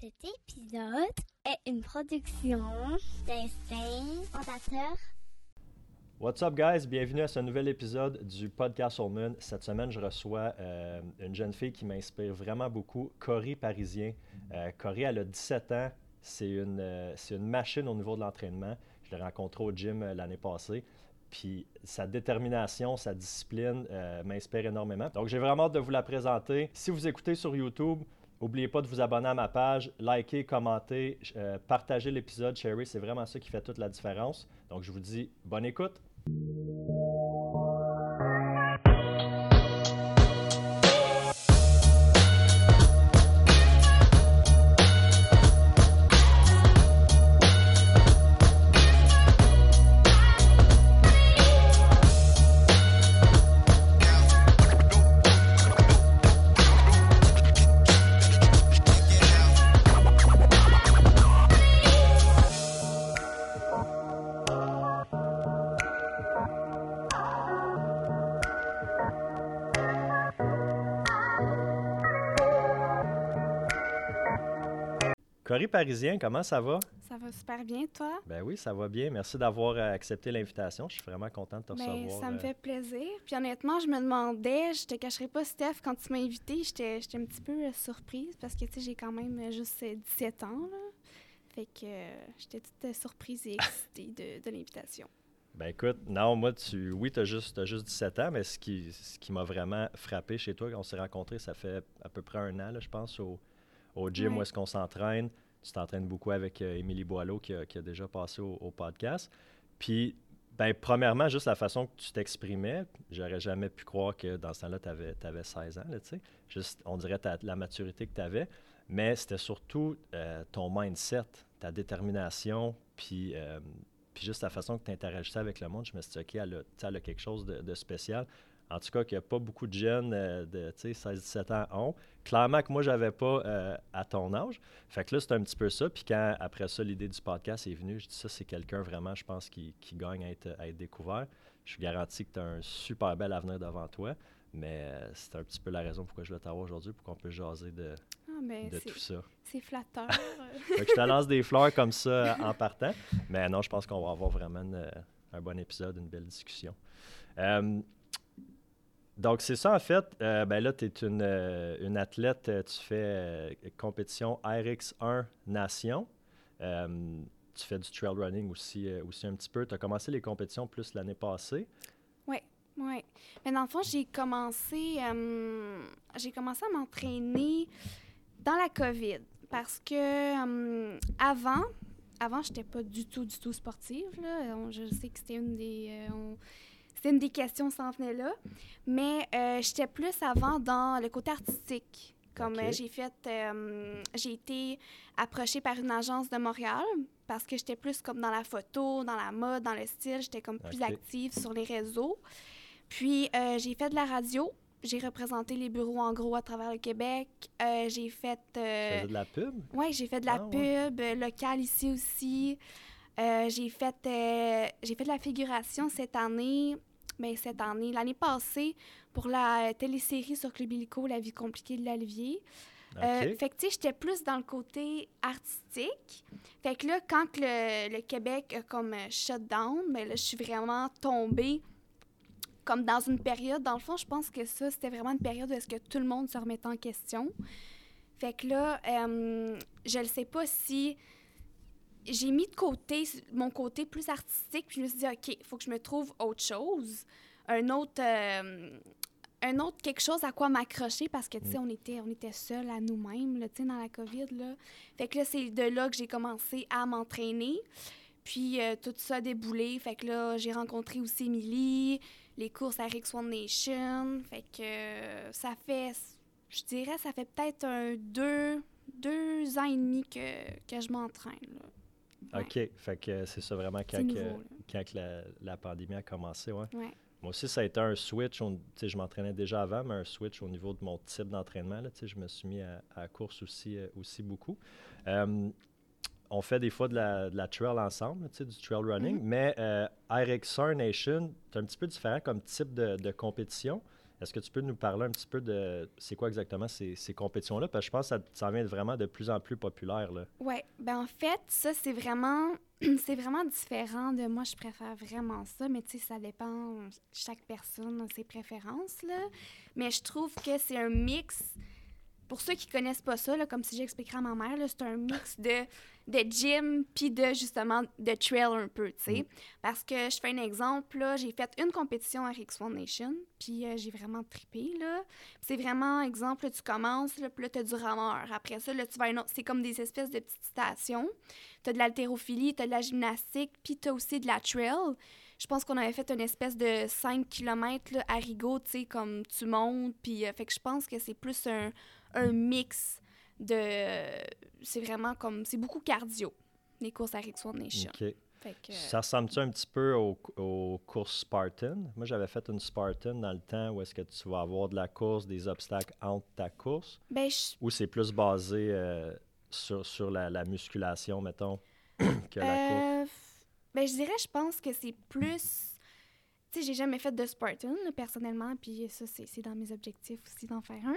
Cet épisode est une production d'Instinct Fondateur. What's up, guys? Bienvenue à ce nouvel épisode du podcast Soul Moon. Cette semaine, je reçois euh, une jeune fille qui m'inspire vraiment beaucoup, Cory Parisien. Euh, elle a 17 ans. C'est une, euh, c'est une machine au niveau de l'entraînement. Je l'ai rencontrée au gym euh, l'année passée. Puis sa détermination, sa discipline m'inspire énormément. Donc, j'ai vraiment hâte de vous la présenter. Si vous écoutez sur YouTube, N'oubliez pas de vous abonner à ma page, liker, commenter, euh, partager l'épisode, Sherry, c'est vraiment ça qui fait toute la différence. Donc je vous dis bonne écoute. Parisien, comment ça va? Ça va super bien, toi? Ben oui, ça va bien. Merci d'avoir euh, accepté l'invitation. Je suis vraiment content de te Ben, recevoir. ça me euh, fait plaisir. Puis honnêtement, je me demandais, je te cacherai pas, Steph, quand tu m'as invité, j'étais un petit peu euh, surprise parce que, tu sais, j'ai quand même juste euh, 17 ans, là. Fait que euh, j'étais toute surprise et excitée de, de l'invitation. Ben écoute, non, moi, tu, oui, tu as juste, juste 17 ans, mais ce qui, ce qui m'a vraiment frappé chez toi, on s'est rencontrés, ça fait à peu près un an, là, je pense, au, au gym où est-ce qu'on s'entraîne. Tu t'entraînes beaucoup avec euh, Émilie Boileau qui a, déjà passé au, podcast. Puis, ben, premièrement, juste la façon que tu t'exprimais, j'aurais jamais pu croire que dans ce temps-là, tu avais, 16 ans, tu sais. Juste, on dirait la maturité que tu avais. Mais c'était surtout euh, ton mindset, ta détermination, puis, euh, juste la façon que tu interagissais avec le monde. Je me suis dit, OK, elle a, quelque chose de spécial. En tout cas, qu'il n'y a pas beaucoup de jeunes euh, de tu sais, 16-17 ans ont. Clairement que moi, je n'avais pas euh, à ton âge. Fait que là, c'est un petit peu ça. Puis quand, après ça, l'idée du podcast est venue, je dis ça, c'est quelqu'un vraiment, je pense, qui, qui gagne à être, à être découvert. Je suis garanti que tu as un super bel avenir devant toi. Mais euh, c'est un petit peu la raison pourquoi je veux t'avoir aujourd'hui, pour qu'on puisse jaser de, Ah, ben, de tout ça. c'est flatteur. Fait que je te lance des fleurs comme ça en partant. Mais non, je pense qu'on va avoir vraiment une, un bon épisode, une belle discussion. Donc, c'est ça, en fait. Euh, ben là, tu es une, euh, une athlète, euh, tu fais euh, compétition RX1 Nation. Tu fais du trail running aussi, aussi un petit peu. Tu as commencé les compétitions plus l'année passée. Oui. Mais dans le fond, j'ai commencé, j'ai commencé à m'entraîner dans la COVID parce que avant, avant, j'étais pas du tout, du tout sportive. Là. Je sais que c'était une des, c'était une des questions qui s'en venait là. Mais euh, j'étais plus avant dans le côté artistique. Comme euh, j'ai fait, euh, j'ai été approchée par une agence de Montréal parce que j'étais plus comme dans la photo, dans la mode, dans le style. J'étais comme plus active sur les réseaux. Puis j'ai fait de la radio. J'ai représenté les bureaux en gros à travers le Québec. J'ai fait. Euh, de la pub? Ouais, j'ai fait de la Ah, pub locale ici aussi. J'ai fait j'ai fait de la figuration cette année. Ben, cette année, l'année passée, pour la euh, télésérie sur Club Illico, La vie compliquée de l'Olivier. Euh, OK. fait que, tu sais, j'étais plus dans le côté artistique. Fait que là, quand que le, le Québec a comme euh, shut down, ben là, je suis vraiment tombée comme dans une période. Dans le fond, je pense que ça, c'était vraiment une période où est-ce que tout le monde se remettait en question. Fait que là, euh, je ne sais pas si j'ai mis de côté mon côté plus artistique, puis je me suis dit, OK, il faut que je me trouve autre chose, un autre, euh, un autre quelque chose à quoi m'accrocher, parce que, tu sais, on était, on était seuls à nous-mêmes, tu sais, dans la COVID, là. Fait que là, c'est de là que j'ai commencé à m'entraîner. Puis euh, tout ça a déboulé. Fait que là, j'ai rencontré aussi Émilie, les courses à Rix One Nation. Fait que euh, ça fait, je dirais, ça fait peut-être un deux, deux ans et demi que, que je m'entraîne. là. OK. Fait que c'est ça vraiment quand, nouveau, que- la, la pandémie a commencé, ouais. Ouais. Moi aussi, ça a été un switch. on- je m'entraînais déjà avant, mais un switch au niveau de mon type d'entraînement. Je me suis mis à, la course aussi, euh, aussi beaucoup. On fait des fois de la, de la trail ensemble, du trail running, Mhm. mais euh, RX1 Nation, c'est un petit peu différent comme type de, de compétition. Est-ce que tu peux nous parler un petit peu de c'est quoi exactement ces, compétitions-là? Parce que je pense que ça, ça vient vraiment de plus en plus populaire. Ouais, ben en fait, ça c'est vraiment c'est vraiment différent de moi, je préfère vraiment ça, mais tu sais, ça dépend chaque personne ses préférences là. Mais je trouve que c'est un mix pour ceux qui connaissent pas ça, là, comme si j'expliquerais à ma mère, c'est un mix de, de gym puis de justement de trail un peu, tu sais. Mm. Parce que je fais un exemple, là, j'ai fait une compétition à Rix One Nation, puis euh, j'ai vraiment trippé, là. C'est vraiment, exemple, là, tu commences, là, puis là, t'as du rameur. Après ça, là, tu vas à une autre- c'est comme des espèces de petites stations. T'as de l'haltérophilie, t'as de la gymnastique, puis t'as aussi de la trail. Je pense qu'on avait fait une espèce de 5 km là, à Rigaud, tu sais, comme tu montes, puis euh, fait que je pense que c'est plus un, un mix de... C'est vraiment comme... C'est beaucoup cardio, les courses à Rix One Nation. OK. Fait que... Ça ressemble-tu un petit peu aux, aux courses Spartan? Moi, j'avais fait une Spartan dans le temps où est-ce que tu vas avoir de la course, des obstacles entre ta course, Ben, je- ou c'est plus basé euh, sur, sur la, la musculation, mettons, que la course? Euh, f- ben, je dirais, je pense que c'est plus. Tu sais, j'ai jamais fait de Spartan, personnellement, puis ça, c'est dans mes objectifs aussi d'en faire un.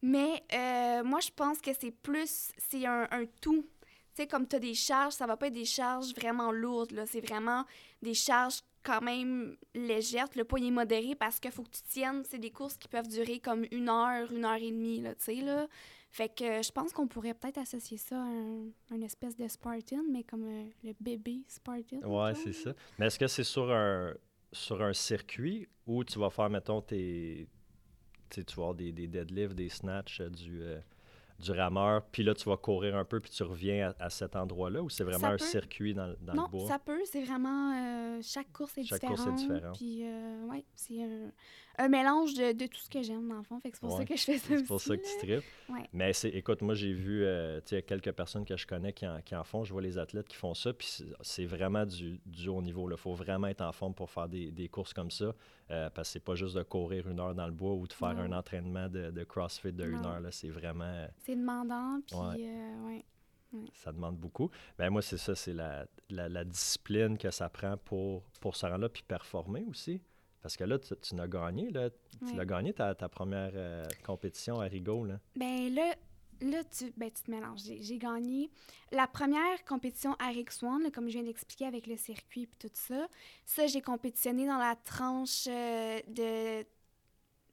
Mais euh, moi, je pense que c'est plus. C'est un, un tout. Tu sais, comme tu as des charges, ça va pas être des charges vraiment lourdes, là. C'est vraiment des charges quand même légères. Le poids est modéré parce qu'il faut que tu tiennes. C'est des courses qui peuvent durer comme une heure, une heure et demie, là, tu sais, là. Fait que euh, je pense qu'on pourrait peut-être associer ça à un, une espèce de Spartan, mais comme euh, le bébé Spartan. Ouais, c'est ça. Mais est-ce que c'est sur un, sur un circuit où tu vas faire, mettons, tes. Tu vas avoir des, des deadlifts, des snatchs, euh, du, euh, du rameur, puis là, tu vas courir un peu, puis tu reviens à, à cet endroit-là, ou c'est vraiment un circuit dans, dans non, le bois? ça peut, c'est vraiment. euh, chaque course est Chaque différente. course est différente. Puis, euh, ouais, c'est un, un mélange de, de tout ce que j'aime, dans le fond. Fait que c'est pour Ouais. ça que je fais ça C'est pour ça que tu tripes. Ouais. Mais c'est, écoute, moi, j'ai vu, euh, quelques personnes que je connais qui en, qui en font. Je vois les athlètes qui font ça, puis c'est, vraiment du, du haut niveau. Il faut vraiment être en forme pour faire des, des courses comme ça, euh, parce que c'est pas juste de courir une heure dans le bois ou de faire Non. un entraînement de, de CrossFit de une heure. Là, c'est vraiment, C'est demandant, puis Ouais. euh, ouais. ça demande beaucoup. Ben moi, c'est ça, c'est la, la, la discipline que ça prend pour, pour se rendre là, puis performer aussi. Parce que là, tu, tu n'as gagné, là. Tu Ouais. l'as gagné ta, ta première euh, compétition à Rigaud, là. Ben là, là tu, ben, tu te mélanges. J'ai j'ai gagné la première compétition à Rick Swan, là, comme je viens d'expliquer avec le circuit et tout ça. Ça, j'ai compétitionné dans la tranche euh, de,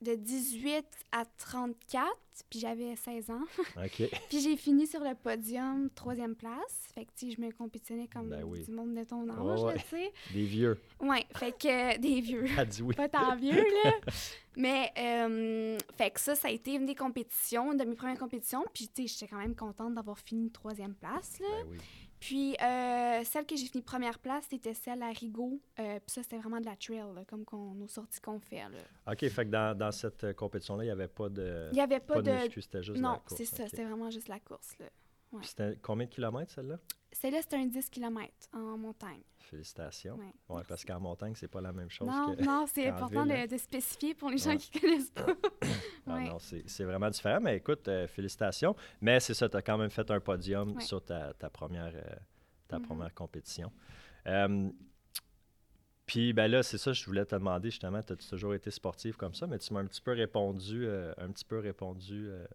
de 18 à 34, puis j'avais 16 ans. OK. Puis j'ai fini sur le podium, troisième place. Fait que, tu je me compétitionnais comme Ben oui. du monde de ton âge, ouais. tu sais. Des vieux. Ouais, fait que des vieux. Oui. Pas tant vieux, là. Mais, euh, fait que ça, ça a été une des compétitions, une de mes premières compétitions. Puis, tu sais, j'étais quand même contente d'avoir fini troisième place, là. Ben oui. Puis, euh, celle que j'ai fini première place, c'était celle à Rigaud. Euh, puis ça, c'était vraiment de la trail, là, comme qu'on, nos sorties qu'on fait, là. OK, fait que dans, dans cette euh, compétition-là, il n'y avait pas de, Il n'y avait pas, pas de de... muscu, c'était juste la non, course. c'est ça, c'était vraiment juste la course, là. Puis C'était combien de kilomètres, celle-là? Celle-là, c'était un 10 km en montagne. Félicitations. Ouais, Ouais, parce qu'en montagne, c'est pas la même chose Non, que... non, c'est important ville, hein. de, de spécifier pour les gens Ouais. qui connaissent pas. Ah Ouais. non, c'est c'est vraiment différent. Mais écoute, euh, félicitations. Mais c'est ça, tu as quand même fait un podium Ouais. sur ta, ta première, euh, ta Mhm. première compétition. Euh, puis ben là, c'est ça, je voulais te demander justement, tu as toujours été sportive comme ça, mais tu m'as un petit peu répondu, euh, un petit peu répondu euh,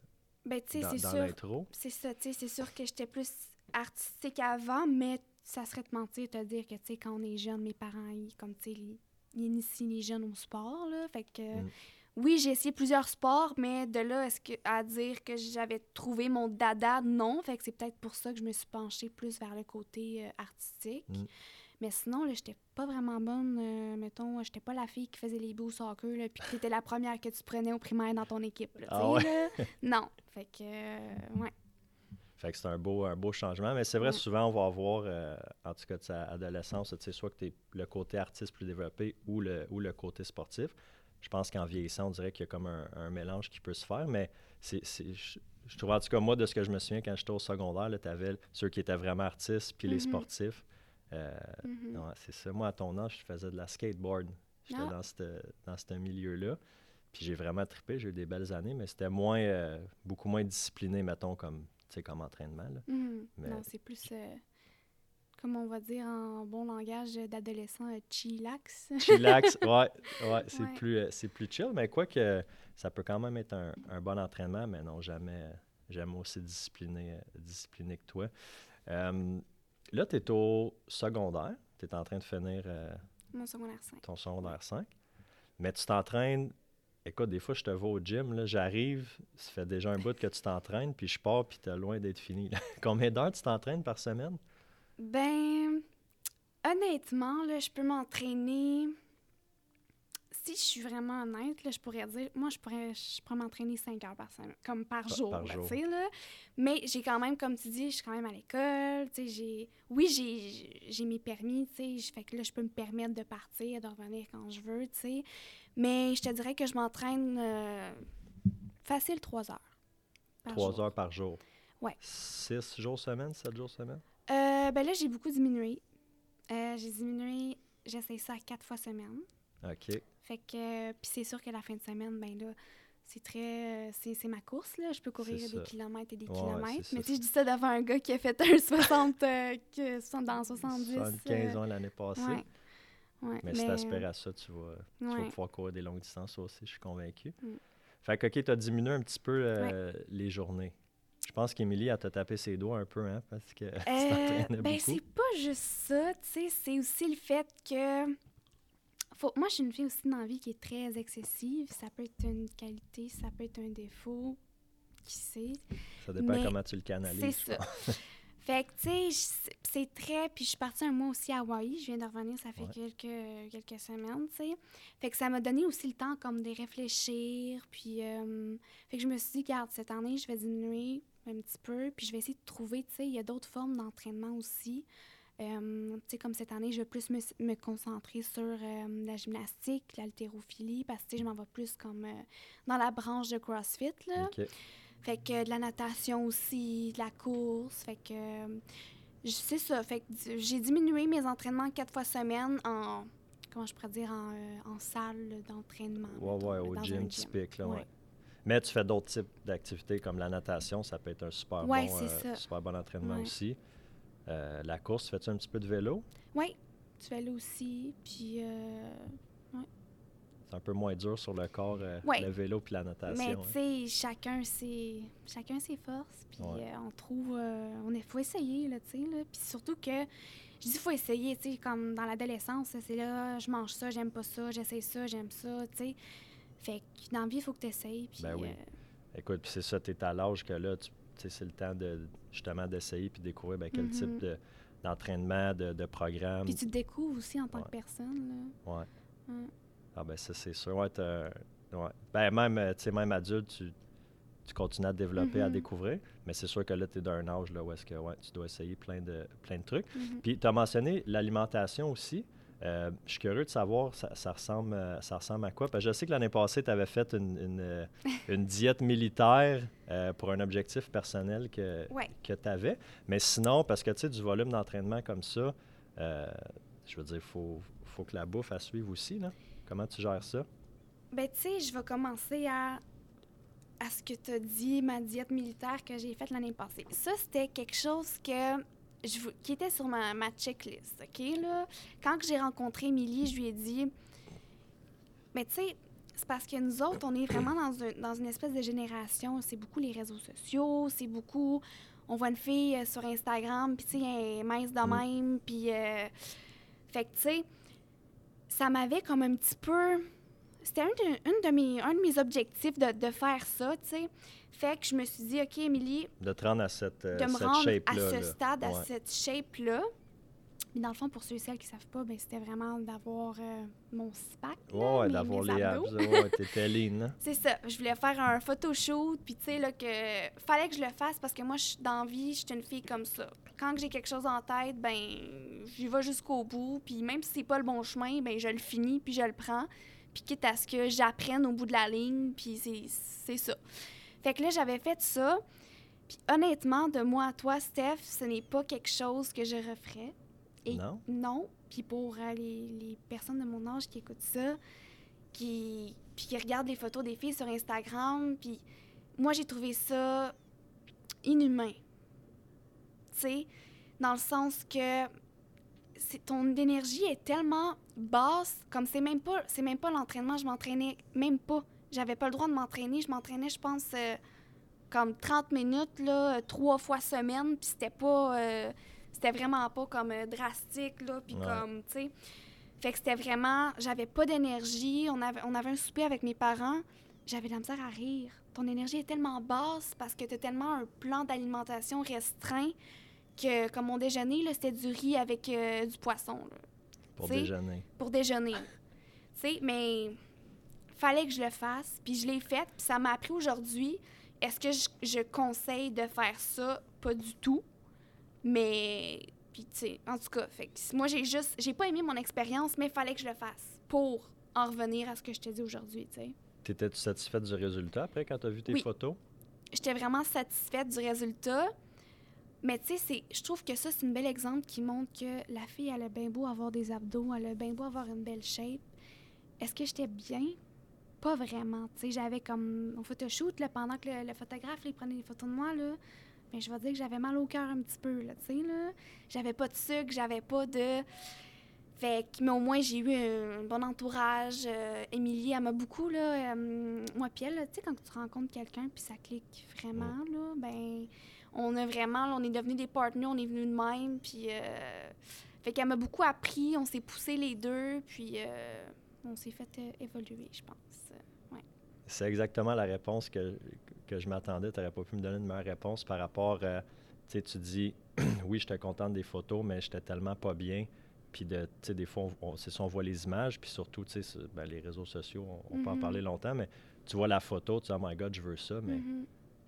Ben, tu sais, c'est sûr. C'est ça, tu sais, c'est sûr que j'étais plus artistique avant, mais ça serait te mentir de te dire que, tu sais, quand on est jeune, mes parents, ils, comme, tu sais, ils, ils initient les jeunes au sport, là, fait que... Mm. Oui, j'ai essayé plusieurs sports, mais de là est-ce que, à dire que j'avais trouvé mon dada, non. Fait que c'est peut-être pour ça que je me suis penchée plus vers le côté euh, artistique. Mm. Mais sinon, là, j'étais pas vraiment bonne. euh, mettons, j'étais pas la fille qui faisait les beaux soccer, là, puis que t'étais la première que tu prenais au primaire dans ton équipe, là, Ah là. Non. Fait que, euh, ouais. Fait que c'est un beau, un beau changement. Mais c'est vrai, Ouais. souvent, on va avoir, euh, en tout cas de sa adolescence, tu sais, soit que tu es le côté artiste plus développé ou le, ou le côté sportif. Je pense qu'en vieillissant, on dirait qu'il y a comme un, un mélange qui peut se faire, mais c'est, je, je trouve, en tout cas, moi, de ce que je me souviens, quand j'étais au secondaire, tu avais ceux qui étaient vraiment artistes, puis les Mhm. sportifs. Euh, Mhm. ouais, c'est ça. Moi, à ton âge, je faisais de la skateboard. J'étais Ah. dans ce dans milieu-là. Puis j'ai vraiment trippé, j'ai eu des belles années, mais c'était moins, euh, beaucoup moins discipliné, mettons, comme, comme entraînement. là. Mhm. Mais- Non, c'est plus euh, comme on va dire en bon langage d'adolescent, chillax. Chillax, ouais, ouais, c'est Ouais. plus, c'est plus chill, mais quoi que ça peut quand même être un, un bon entraînement, mais non, jamais, jamais aussi discipliné, discipliné que toi. Là, tu es au secondaire, tu es en train de finir euh, Mon secondaire 5. ton secondaire 5, mais tu t'entraînes. Écoute, des fois, je te vois au gym, j'arrive, ça fait déjà un bout que tu t'entraînes, puis je pars, puis t'es loin d'être fini. là. Combien d'heures tu t'entraînes par semaine? Ben, honnêtement, là, je peux m'entraîner. Si je suis vraiment honnête, là, je pourrais dire, moi, je pourrais, je pourrais m'entraîner 5 heures par semaine, comme par Par- jour, par là, jour. tu sais, là. Mais j'ai quand même, comme tu dis, je suis quand même à l'école, tu sais, j'ai... Oui, j'ai, j'ai mes permis, tu sais, fait que là, je peux me permettre de partir, de revenir quand je veux, tu sais. Mais je te dirais que je m'entraîne euh, facile 3 heures. par Trois jour. heures par jour. Ouais. Six jours semaine, sept jours semaine? Euh, ben là, j'ai beaucoup diminué. Euh, j'ai diminué, j'essaie ça à quatre fois semaine. OK. Fait que, puis c'est sûr que la fin de semaine, ben là, c'est très, euh, c'est c'est ma course, là. Je peux courir des kilomètres et des Ouais, kilomètres. Mais sais, je dis ça devant un gars qui a fait un 60, euh, que- 60 dans 70. 75 euh, ans l'année passée. ouais. Ouais, Mais, si tu aspires à ça, tu vas, tu vas pouvoir courir des longues distances aussi, je suis convaincu. Mm. Fait que, OK, tu as diminué un petit peu euh, les journées. Je pense qu'Émilie, elle t'a tapé ses doigts un peu, hein, parce que tu t'entraînais ben, beaucoup. c'est pas juste ça, tu sais, c'est aussi le fait que. Faut... Moi, je suis une fille aussi dans la vie qui est très excessive. Ça peut être une qualité, ça peut être un défaut. Qui sait? Ça dépend mais comment tu le canalises. C'est ça. Fait que, tu sais, c'est très. Puis je suis partie un mois aussi à Hawaï. Je viens de revenir, ça fait Ouais. quelques, quelques semaines, tu sais. Fait que ça m'a donné aussi le temps, comme, de réfléchir. Puis. euh, Fait que je me suis dit, garde, cette année, je vais diminuer un petit peu. Puis je vais essayer de trouver, tu sais, il y a d'autres formes d'entraînement aussi. Euh, comme cette année, je vais plus me, me concentrer sur euh, la gymnastique, l'haltérophilie, parce que, je m'en vais plus comme euh, dans la branche de CrossFit, là. Fait que de la natation aussi, de la course. Fait que je- c'est ça. Fait que j'ai diminué mes entraînements quatre fois semaine en comment je pourrais dire en, en salle d'entraînement. Ouais, mettons, ouais, au gym typique. Là, ouais. Ouais. Mais tu fais d'autres types d'activités comme la natation, ça peut être un super, Ouais, bon, super bon entraînement aussi. Euh, la course, fais-tu un petit peu de vélo? Oui, tu fais là aussi. Puis euh, C'est un peu moins dur sur le corps, euh, Ouais. le vélo puis la natation. mais hein. tu sais, chacun ses chacun ses forces. Puis Ouais. on trouve on est faut essayer là, tu sais là. Puis surtout que je dis faut essayer, tu sais comme dans l'adolescence, c'est là je mange ça, j'aime pas ça, j'essaie ça, j'aime ça, tu sais. Fait que dans la vie, il faut que tu essayes. Puis, Ben oui. Écoute, puis c'est ça, tu es à l'âge que là, tu c'est le temps de justement d'essayer puis découvrir ben, quel Mhm. type de- d'entraînement, de, de programme. Puis tu te découvres aussi en tant Ouais. que personne. Là. Ouais. Ah ben ça, c'est sûr. Ouais, ouais. Ben même, euh, tu sais, même adulte, tu, tu continues à te développer, à Mhm. découvrir. Mais c'est sûr que là, tu es d'un âge là, où est-ce que ouais, tu dois essayer plein de, plein de trucs. Mhm. Puis tu as mentionné l'alimentation aussi. Euh, je suis curieux de savoir, ça, ça ressemble, euh, ça ressemble à quoi? Parce que je sais que l'année passée, tu avais fait une, une, euh, une diète militaire euh, pour un objectif personnel que, Ouais. que tu avais. Mais sinon, parce que tu sais, du volume d'entraînement comme ça, euh, je veux dire, il faut, faut que la bouffe à suivre aussi. Là. Comment tu gères ça? Ben, tu sais, je vais commencer à, à ce que tu as dit, ma diète militaire que j'ai faite l'année passée. Ça, c'était quelque chose que je, qui était sur ma, ma checklist, OK? Là? Quand j'ai rencontré Émilie, je lui ai dit, mais tu sais, c'est parce que nous autres, on est vraiment dans, un- dans une espèce de génération, c'est beaucoup les réseaux sociaux, c'est beaucoup... On voit une fille euh, sur Instagram, puis tu sais, elle est mince de Mm. même, puis... euh, fait que, tu sais, ça m'avait comme un petit peu... C'était un de mes, un de mes objectifs de, de faire ça, tu sais. Fait que je me suis dit, OK, Émilie, De te rendre à cette, euh, de me cette rendre à ce là. stade, à cette shape-là. Mais dans le fond, pour ceux et celles qui ne savent pas, ben, c'était vraiment d'avoir euh, mon SPAC. Ouais, mes- d'avoir les abdos. abs. Ouais, t'étais lean? C'est ça. Je voulais faire un photoshoot, puis tu sais, là, que fallait que je le fasse parce que moi, je suis dans vie, je suis une fille comme ça. Quand j'ai quelque chose en tête, ben, j'y vais jusqu'au bout, puis même si c'est pas le bon chemin, ben, je le finis, puis je le prends. Puis quitte à ce que j'apprenne au bout de la ligne, puis c'est- c'est ça. Fait que là, j'avais fait ça. Puis honnêtement, de moi à toi, Steph, ce n'est pas quelque chose que je referais. Et Non? non. Puis pour euh, les, les personnes de mon âge qui écoutent ça, qui, puis qui regardent les photos des filles sur Instagram, puis moi, j'ai trouvé ça inhumain. Tu sais, dans le sens que ton énergie est tellement basse, comme c'est même pas, c'est même pas l'entraînement, je m'entraînais même pas. J'avais pas le droit de m'entraîner, je m'entraînais, je pense, euh, comme 30 minutes, là, euh, trois fois semaine, puis c'était pas, euh, c'était vraiment pas comme euh, drastique, là, puis Ouais. comme, tu sais. Fait que c'était vraiment, j'avais pas d'énergie, on avait, on avait un souper avec mes parents, j'avais de la misère à rire. Ton énergie est tellement basse parce que tu as tellement un plan d'alimentation restreint que, comme mon déjeuner, là, c'était du riz avec euh, du poisson là, Pour déjeuner. pour déjeuner. tu sais, mais fallait que je le fasse, puis je l'ai fait, puis ça m'a appris aujourd'hui. Est-ce que je, je conseille de faire ça? Pas du tout. Mais, puis tu sais, en tout cas, fait que moi, j'ai juste, j'ai pas aimé mon expérience, mais fallait que je le fasse pour en revenir à ce que je t'ai dit aujourd'hui, tu sais. T'étais-tu satisfaite du résultat après quand tu as vu tes Oui. photos? j'étais vraiment satisfaite du résultat. Mais tu sais, je trouve que ça, c'est un bel exemple qui montre que la fille, elle a bien beau avoir des abdos, elle a bien beau avoir une belle shape. Est-ce que j'étais bien? Pas vraiment. Tu sais, j'avais comme. On photoshoot, là, pendant que le, le photographe, là, il prenait des photos de moi, là. Mais je vais dire que j'avais mal au cœur un petit peu, là, tu sais, là. J'avais pas de sucre, j'avais pas de. Fait que, mais au moins, j'ai eu un, bon entourage. Euh, Émilie, elle m'a beaucoup, là. euh, moi, puis elle, tu sais, quand tu rencontres quelqu'un, puis ça clique vraiment, là, ben, on a vraiment, là, on est devenus des partenaires, on est venus de même, puis. euh, fait qu'elle m'a beaucoup appris, on s'est poussés les deux, puis euh, on s'est fait euh, évoluer, je pense. C'est exactement la réponse que, que je m'attendais. Tu n'aurais pas pu me donner une meilleure réponse par rapport à. Tu sais, tu dis, oui, j'étais contente des photos, mais j'étais tellement pas bien. Puis, de, tu sais, des fois, on, on- c'est ça, on voit les images, puis surtout, tu sais, c'est- ben, les réseaux sociaux, on, on peut en Mhm. parler longtemps, mais tu vois la photo, tu dis, oh my God, je veux ça, mais Mhm.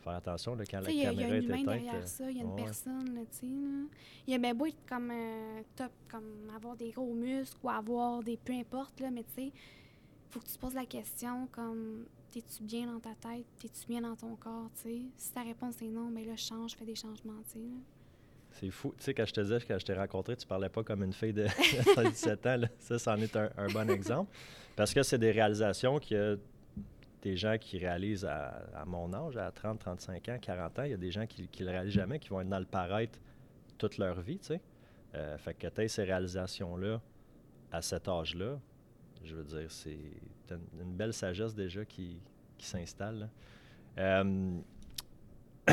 Faire attention, là, quand la y, a- y caméra est éteinte. derrière euh, ça, il y a une ouais. personne, là, tu sais. Il y a bien beau être comme euh, top, comme avoir des gros muscles ou avoir des... peu importe, là, mais tu sais, faut que tu te poses la question comme, t'es-tu bien dans ta tête, t'es-tu bien dans ton corps, tu sais? Si ta réponse est non, ben là, change, fais des changements, tu sais. C'est fou. Tu sais, quand je te disais, quand je t'ai rencontré, tu parlais pas comme une fille de 17 ans. là. Ça, c'en est un, un bon exemple. Parce que c'est des réalisations y a des gens qui réalisent à, mon âge, à 30, 35 ans, 40 ans. Il y a des gens qui ne le réalisent jamais, qui vont être dans le paraître toute leur vie, tu sais. Euh, fait que tu ces réalisations-là à cet âge-là, je veux dire, c'est une, belle sagesse déjà qui, s'installe. Euh,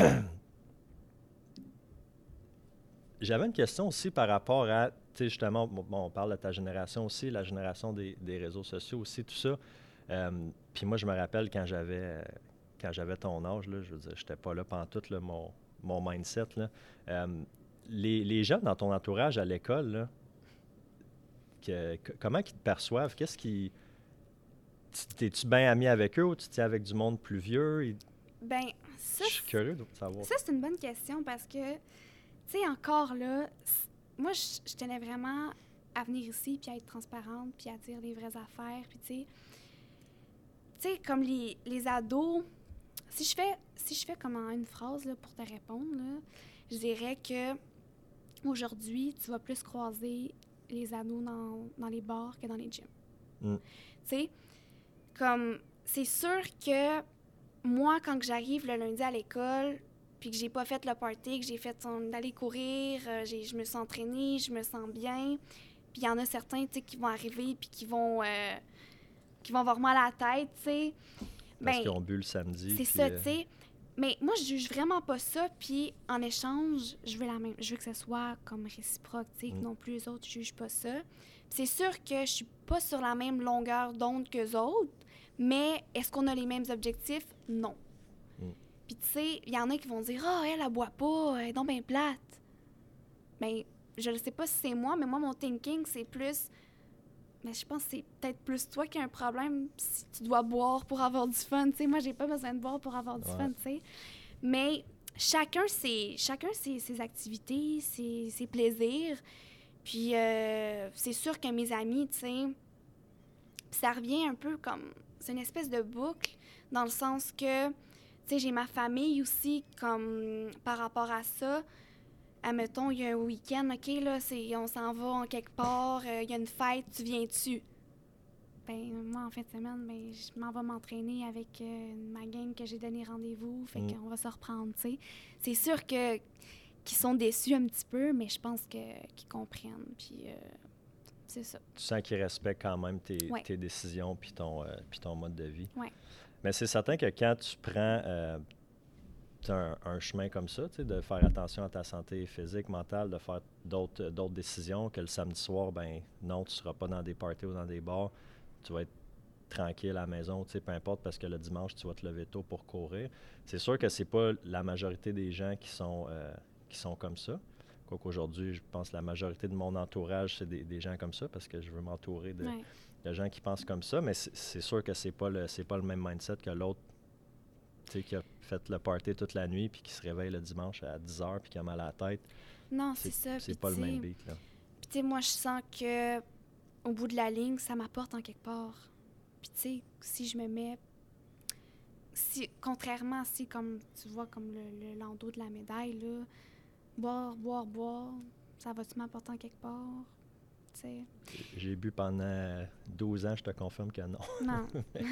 J'avais une question aussi par rapport à, tu sais, justement, on parle de ta génération aussi, la génération des, des réseaux sociaux aussi, tout ça. Euh, Puis moi, je me rappelle quand j'avais euh, quand j'avais ton âge, là, je veux dire, j'étais pas là pendant tout là, mon, mon mindset. Là. Euh, les, les gens dans ton entourage à l'école, là, que- que- comment ils te perçoivent? Qu'est-ce qui. tu- T'es-tu bien ami avec eux ou tu tiens avec du monde plus vieux? Ben, ça, Je suis curieux de savoir. Ça, c'est une bonne question parce que, tu sais, encore là, moi, je, je tenais vraiment à venir ici, puis à être transparente, puis à dire les vraies affaires, puis tu sais, tu sais, comme les, les ados, si je fais, si je fais comme en une phrase là, pour te répondre, là, je dirais que aujourd'hui, tu vas plus croiser les ados dans, dans les bars que dans les gyms. Mm. Tu sais, comme, c'est sûr que moi, quand j'arrive le lundi à l'école, puis que j'ai pas fait le party, que j'ai fait son- d'aller courir, euh, je me suis entraînée, je me sens bien. Puis il y en a certains, tu sais, qui vont arriver puis qui vont, euh, qui vont avoir mal à la tête, tu sais. Parce Ben, qu'ils ont bu le samedi. c'est ça, euh, tu sais. Mais moi, je juge vraiment pas ça. Puis en échange, je veux la même, je veux que ce soit comme réciproque, tu sais, que Mm. non plus les autres jugent pas ça. C'est sûr que je suis pas sur la même longueur d'onde que autres, mais est-ce qu'on a les mêmes objectifs? Non. Mm. Puis tu sais, il y en a qui vont dire ah elle, elle boit pas, elle est donc bien plate. Mais je ne sais pas si c'est moi, mais moi mon thinking c'est plus mais je pense que c'est peut-être plus toi qui as un problème si tu dois boire pour avoir du fun. Tu sais, moi, j'ai pas besoin de boire pour avoir du Ouais. fun, tu sais. Mais chacun ses, chacun ses, ses activités, ses, ses plaisirs. Puis euh, c'est sûr que mes amis, tu sais, ça revient un peu comme... C'est une espèce de boucle dans le sens que, tu sais, j'ai ma famille aussi comme par rapport à ça admettons, il y a un week-end, OK, là, c'est, on s'en va en quelque part, euh, il y a une fête, tu viens-tu? Ben, moi, en fin de semaine, ben, je m'en vais m'entraîner avec euh, ma gang que j'ai donné rendez-vous, fait Mm. qu'on va se reprendre, tu sais. C'est sûr que qui sont déçus un petit peu, mais je pense que qu'ils comprennent. Puis euh, c'est ça. Tu sens qu'ils respectent quand même tes, Ouais. tes décisions puis ton, puis ton mode de vie. Ouais. Mais c'est certain que quand tu prends un, un chemin comme ça, de faire attention à ta santé physique, mentale, de faire d'autres d'autres décisions, que le samedi soir, ben non, tu ne seras pas dans des parties ou dans des bars, tu vas être tranquille à la maison, tu sais, peu importe, parce que le dimanche, tu vas te lever tôt pour courir. C'est sûr que c'est pas la majorité des gens qui sont, euh, qui sont comme ça. Quoique aujourd'hui, je pense que la majorité de mon entourage, c'est des, des gens comme ça, parce que je veux m'entourer de, Ouais. de gens qui pensent comme ça, mais c'est sûr que c'est pas le c'est pas le même mindset que l'autre qui a fait le party toute la nuit puis qui se réveille le dimanche à 10h puis qui a mal à la tête. Non, C'est ça. c'est pas le même beat là. Puis tu sais, moi, je sens que au bout de la ligne, ça m'apporte en quelque part. Puis tu sais, si je me mets... Si, contrairement à si, comme tu vois, comme le, le landau de la médaille, là, boire, boire, boire, ça va-tu m'apporter en quelque part? Tu sais, J'ai bu pendant 12 ans, je te confirme que non. non.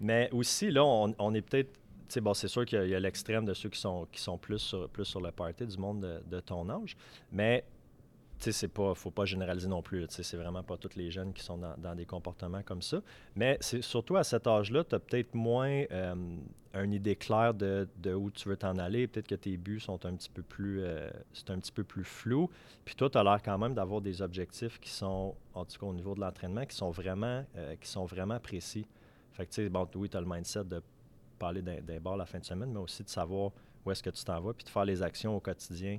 Mais aussi là, on, on est peut-être bon, c'est sûr qu'il y a- l'extrême de ceux qui sont, qui sont plus, sur, plus sur le party du monde de, ton âge. Mais, c'est pas, faut pas généraliser non plus. c'est vraiment pas tous les jeunes qui sont dans, des comportements comme ça. Mais c'est surtout à cet âge-là, tu as peut-être moins euh, une idée claire de, de où tu veux t'en aller. Peut-être que tes buts sont un petit peu plus, euh, c'est un petit peu plus flou. Puis toi, tu as l'air quand même d'avoir des objectifs qui sont, en tout cas au niveau de l'entraînement, qui sont vraiment, euh, qui sont vraiment précis. Fait que, bon, oui, tu as le mindset de pas aller d'un bar la fin de semaine, mais aussi de savoir où est-ce que tu t'en vas, puis de faire les actions au quotidien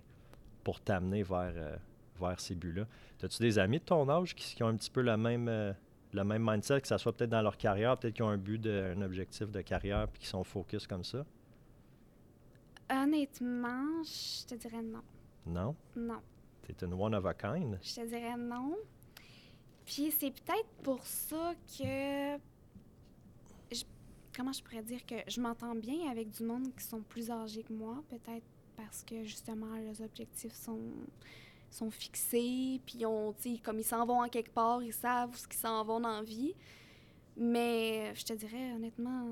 pour t'amener vers, euh, vers ces buts-là. As-tu des amis de ton âge qui, qui ont un petit peu le même, euh, le même mindset, que ça soit peut-être dans leur carrière, peut-être qu'ils ont un but, de, un objectif de carrière, puis qui sont focus comme ça? Honnêtement, je te dirais non. Non? Non. Tu une one of a kind? Je te dirais non. Puis c'est peut-être pour ça que. Comment je pourrais dire que je m'entends bien avec du monde qui sont plus âgés que moi, peut-être parce que justement leurs objectifs sont sont fixés, puis on, comme ils s'en vont en quelque part, ils savent où ce qu'ils s'en vont dans la vie. Mais je te dirais honnêtement,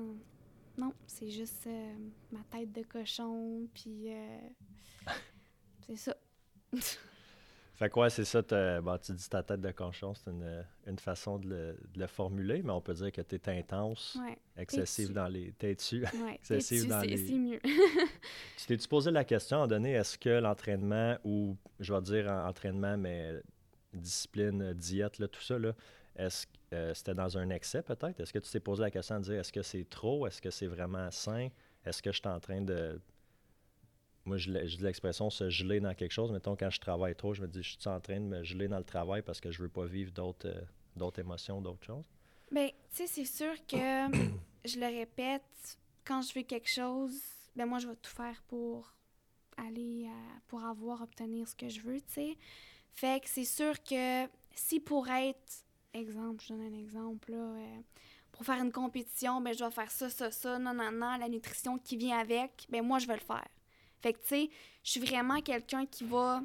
non, c'est juste euh, ma tête de cochon, puis euh, c'est ça. Fait quoi, c'est ça, bon, tu dis ta tête de conchon, c'est une, une façon de le, de le formuler, mais on peut dire que tu es intense, Ouais, excessive dans les... T'es dessus. ouais. Excessive dans les- c'est mieux. Tu t'es-tu posé la question à un moment donné, est-ce que l'entraînement, ou je vais dire en- entraînement, mais discipline, diète, là, tout ça, là, est-ce que euh, c'était dans un excès peut-être? Est-ce que tu t'es posé la question de dire est-ce que c'est trop? Est-ce que c'est vraiment sain? Est-ce que je suis en train de. Moi, je, je dis l'expression se geler dans quelque chose. Mettons, quand je travaille trop, je me dis je suis en train de me geler dans le travail parce que je veux pas vivre d'autres euh, émotions, d'autres choses? Ben, tu sais, c'est sûr que, je le répète, quand je veux quelque chose, ben moi, je vais tout faire pour aller, à- pour avoir, obtenir ce que je veux, tu sais. Fait que c'est sûr que si pour être, exemple, je donne un exemple, là, euh, pour faire une compétition, ben je dois faire ça, ça, ça, non, non, non, la nutrition qui vient avec, ben moi, je vais le faire. Fait que, tu sais, je suis vraiment quelqu'un qui va...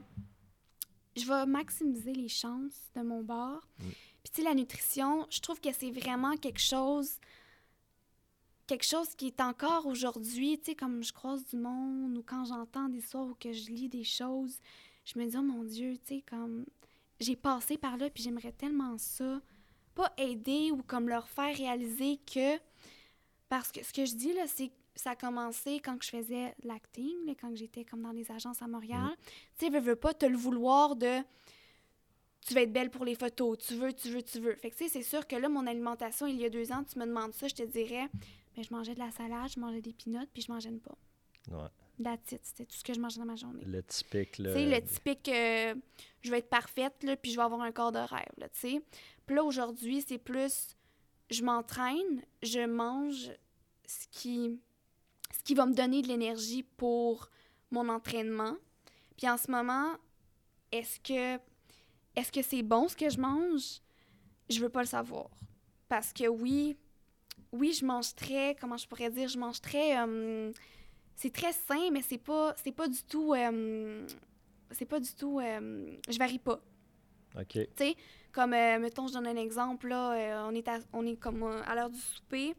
Je vais maximiser les chances de mon bord. Mm. Puis, tu sais, la nutrition, je trouve que c'est vraiment quelque chose quelque chose qui est encore aujourd'hui, tu sais, comme je croise du monde ou quand j'entends des histoires ou que je lis des choses, je me dis, oh mon Dieu, tu sais, comme j'ai passé par là, puis j'aimerais tellement ça, pas aider ou comme leur faire réaliser que, parce que ce que je dis là, c'est ça a commencé quand je faisais de l'acting, là, quand j'étais comme dans les agences à Montréal. Tu sais, veux, veux pas te le vouloir de tu vas être belle pour les photos, tu veux, tu veux, tu veux. Fait que, tu sais, c'est sûr que là, mon alimentation, il y a deux ans, tu me demandes ça, je te dirais, mais je mangeais de la salade, je mangeais des peanuts, puis je mangeais une pomme. Ouais. That's it. C'était tout ce que je mangeais dans ma journée. Le typique. Tu là, sais, le typique, euh, je vais être parfaite, là, puis je vais avoir un corps de rêve, là, tu sais. Puis là, aujourd'hui, c'est plus, je m'entraîne, je mange ce qui, ce qui va me donner de l'énergie pour mon entraînement. Puis en ce moment, est-ce que, est-ce que c'est bon ce que je mange? Je veux pas le savoir. Parce que oui, oui, je mange très, comment je pourrais dire, je mange très... euh, c'est très sain, mais c'est pas, c'est pas du tout. euh, c'est pas du tout. euh, je varie pas. OK. Comme, euh, mettons, je donne un exemple, là, on, est à- on est comme à l'heure du souper,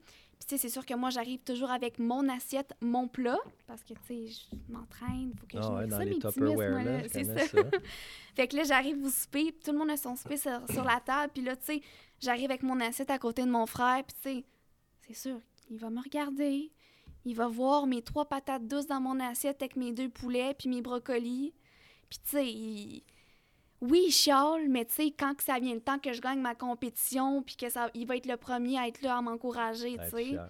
tu sais, c'est sûr que moi, j'arrive toujours avec mon assiette, mon plat, parce que, tu sais, je m'entraîne, il faut que Ah je ouais, me dans ça, les mes petits là, c'est ça. ça. Fait que là, j'arrive au souper, puis tout le monde a son souper sur, sur la table, puis là, tu sais, j'arrive avec mon assiette à côté de mon frère, puis tu sais, c'est sûr, il va me regarder, il va voir mes trois patates douces dans mon assiette avec mes deux poulets, puis mes brocolis, puis tu sais, il... Oui, il chiale, mais tu sais, quand que ça vient le temps que je gagne ma compétition, puis que ça, il va être le premier à être là à m'encourager, tu sais. ouais.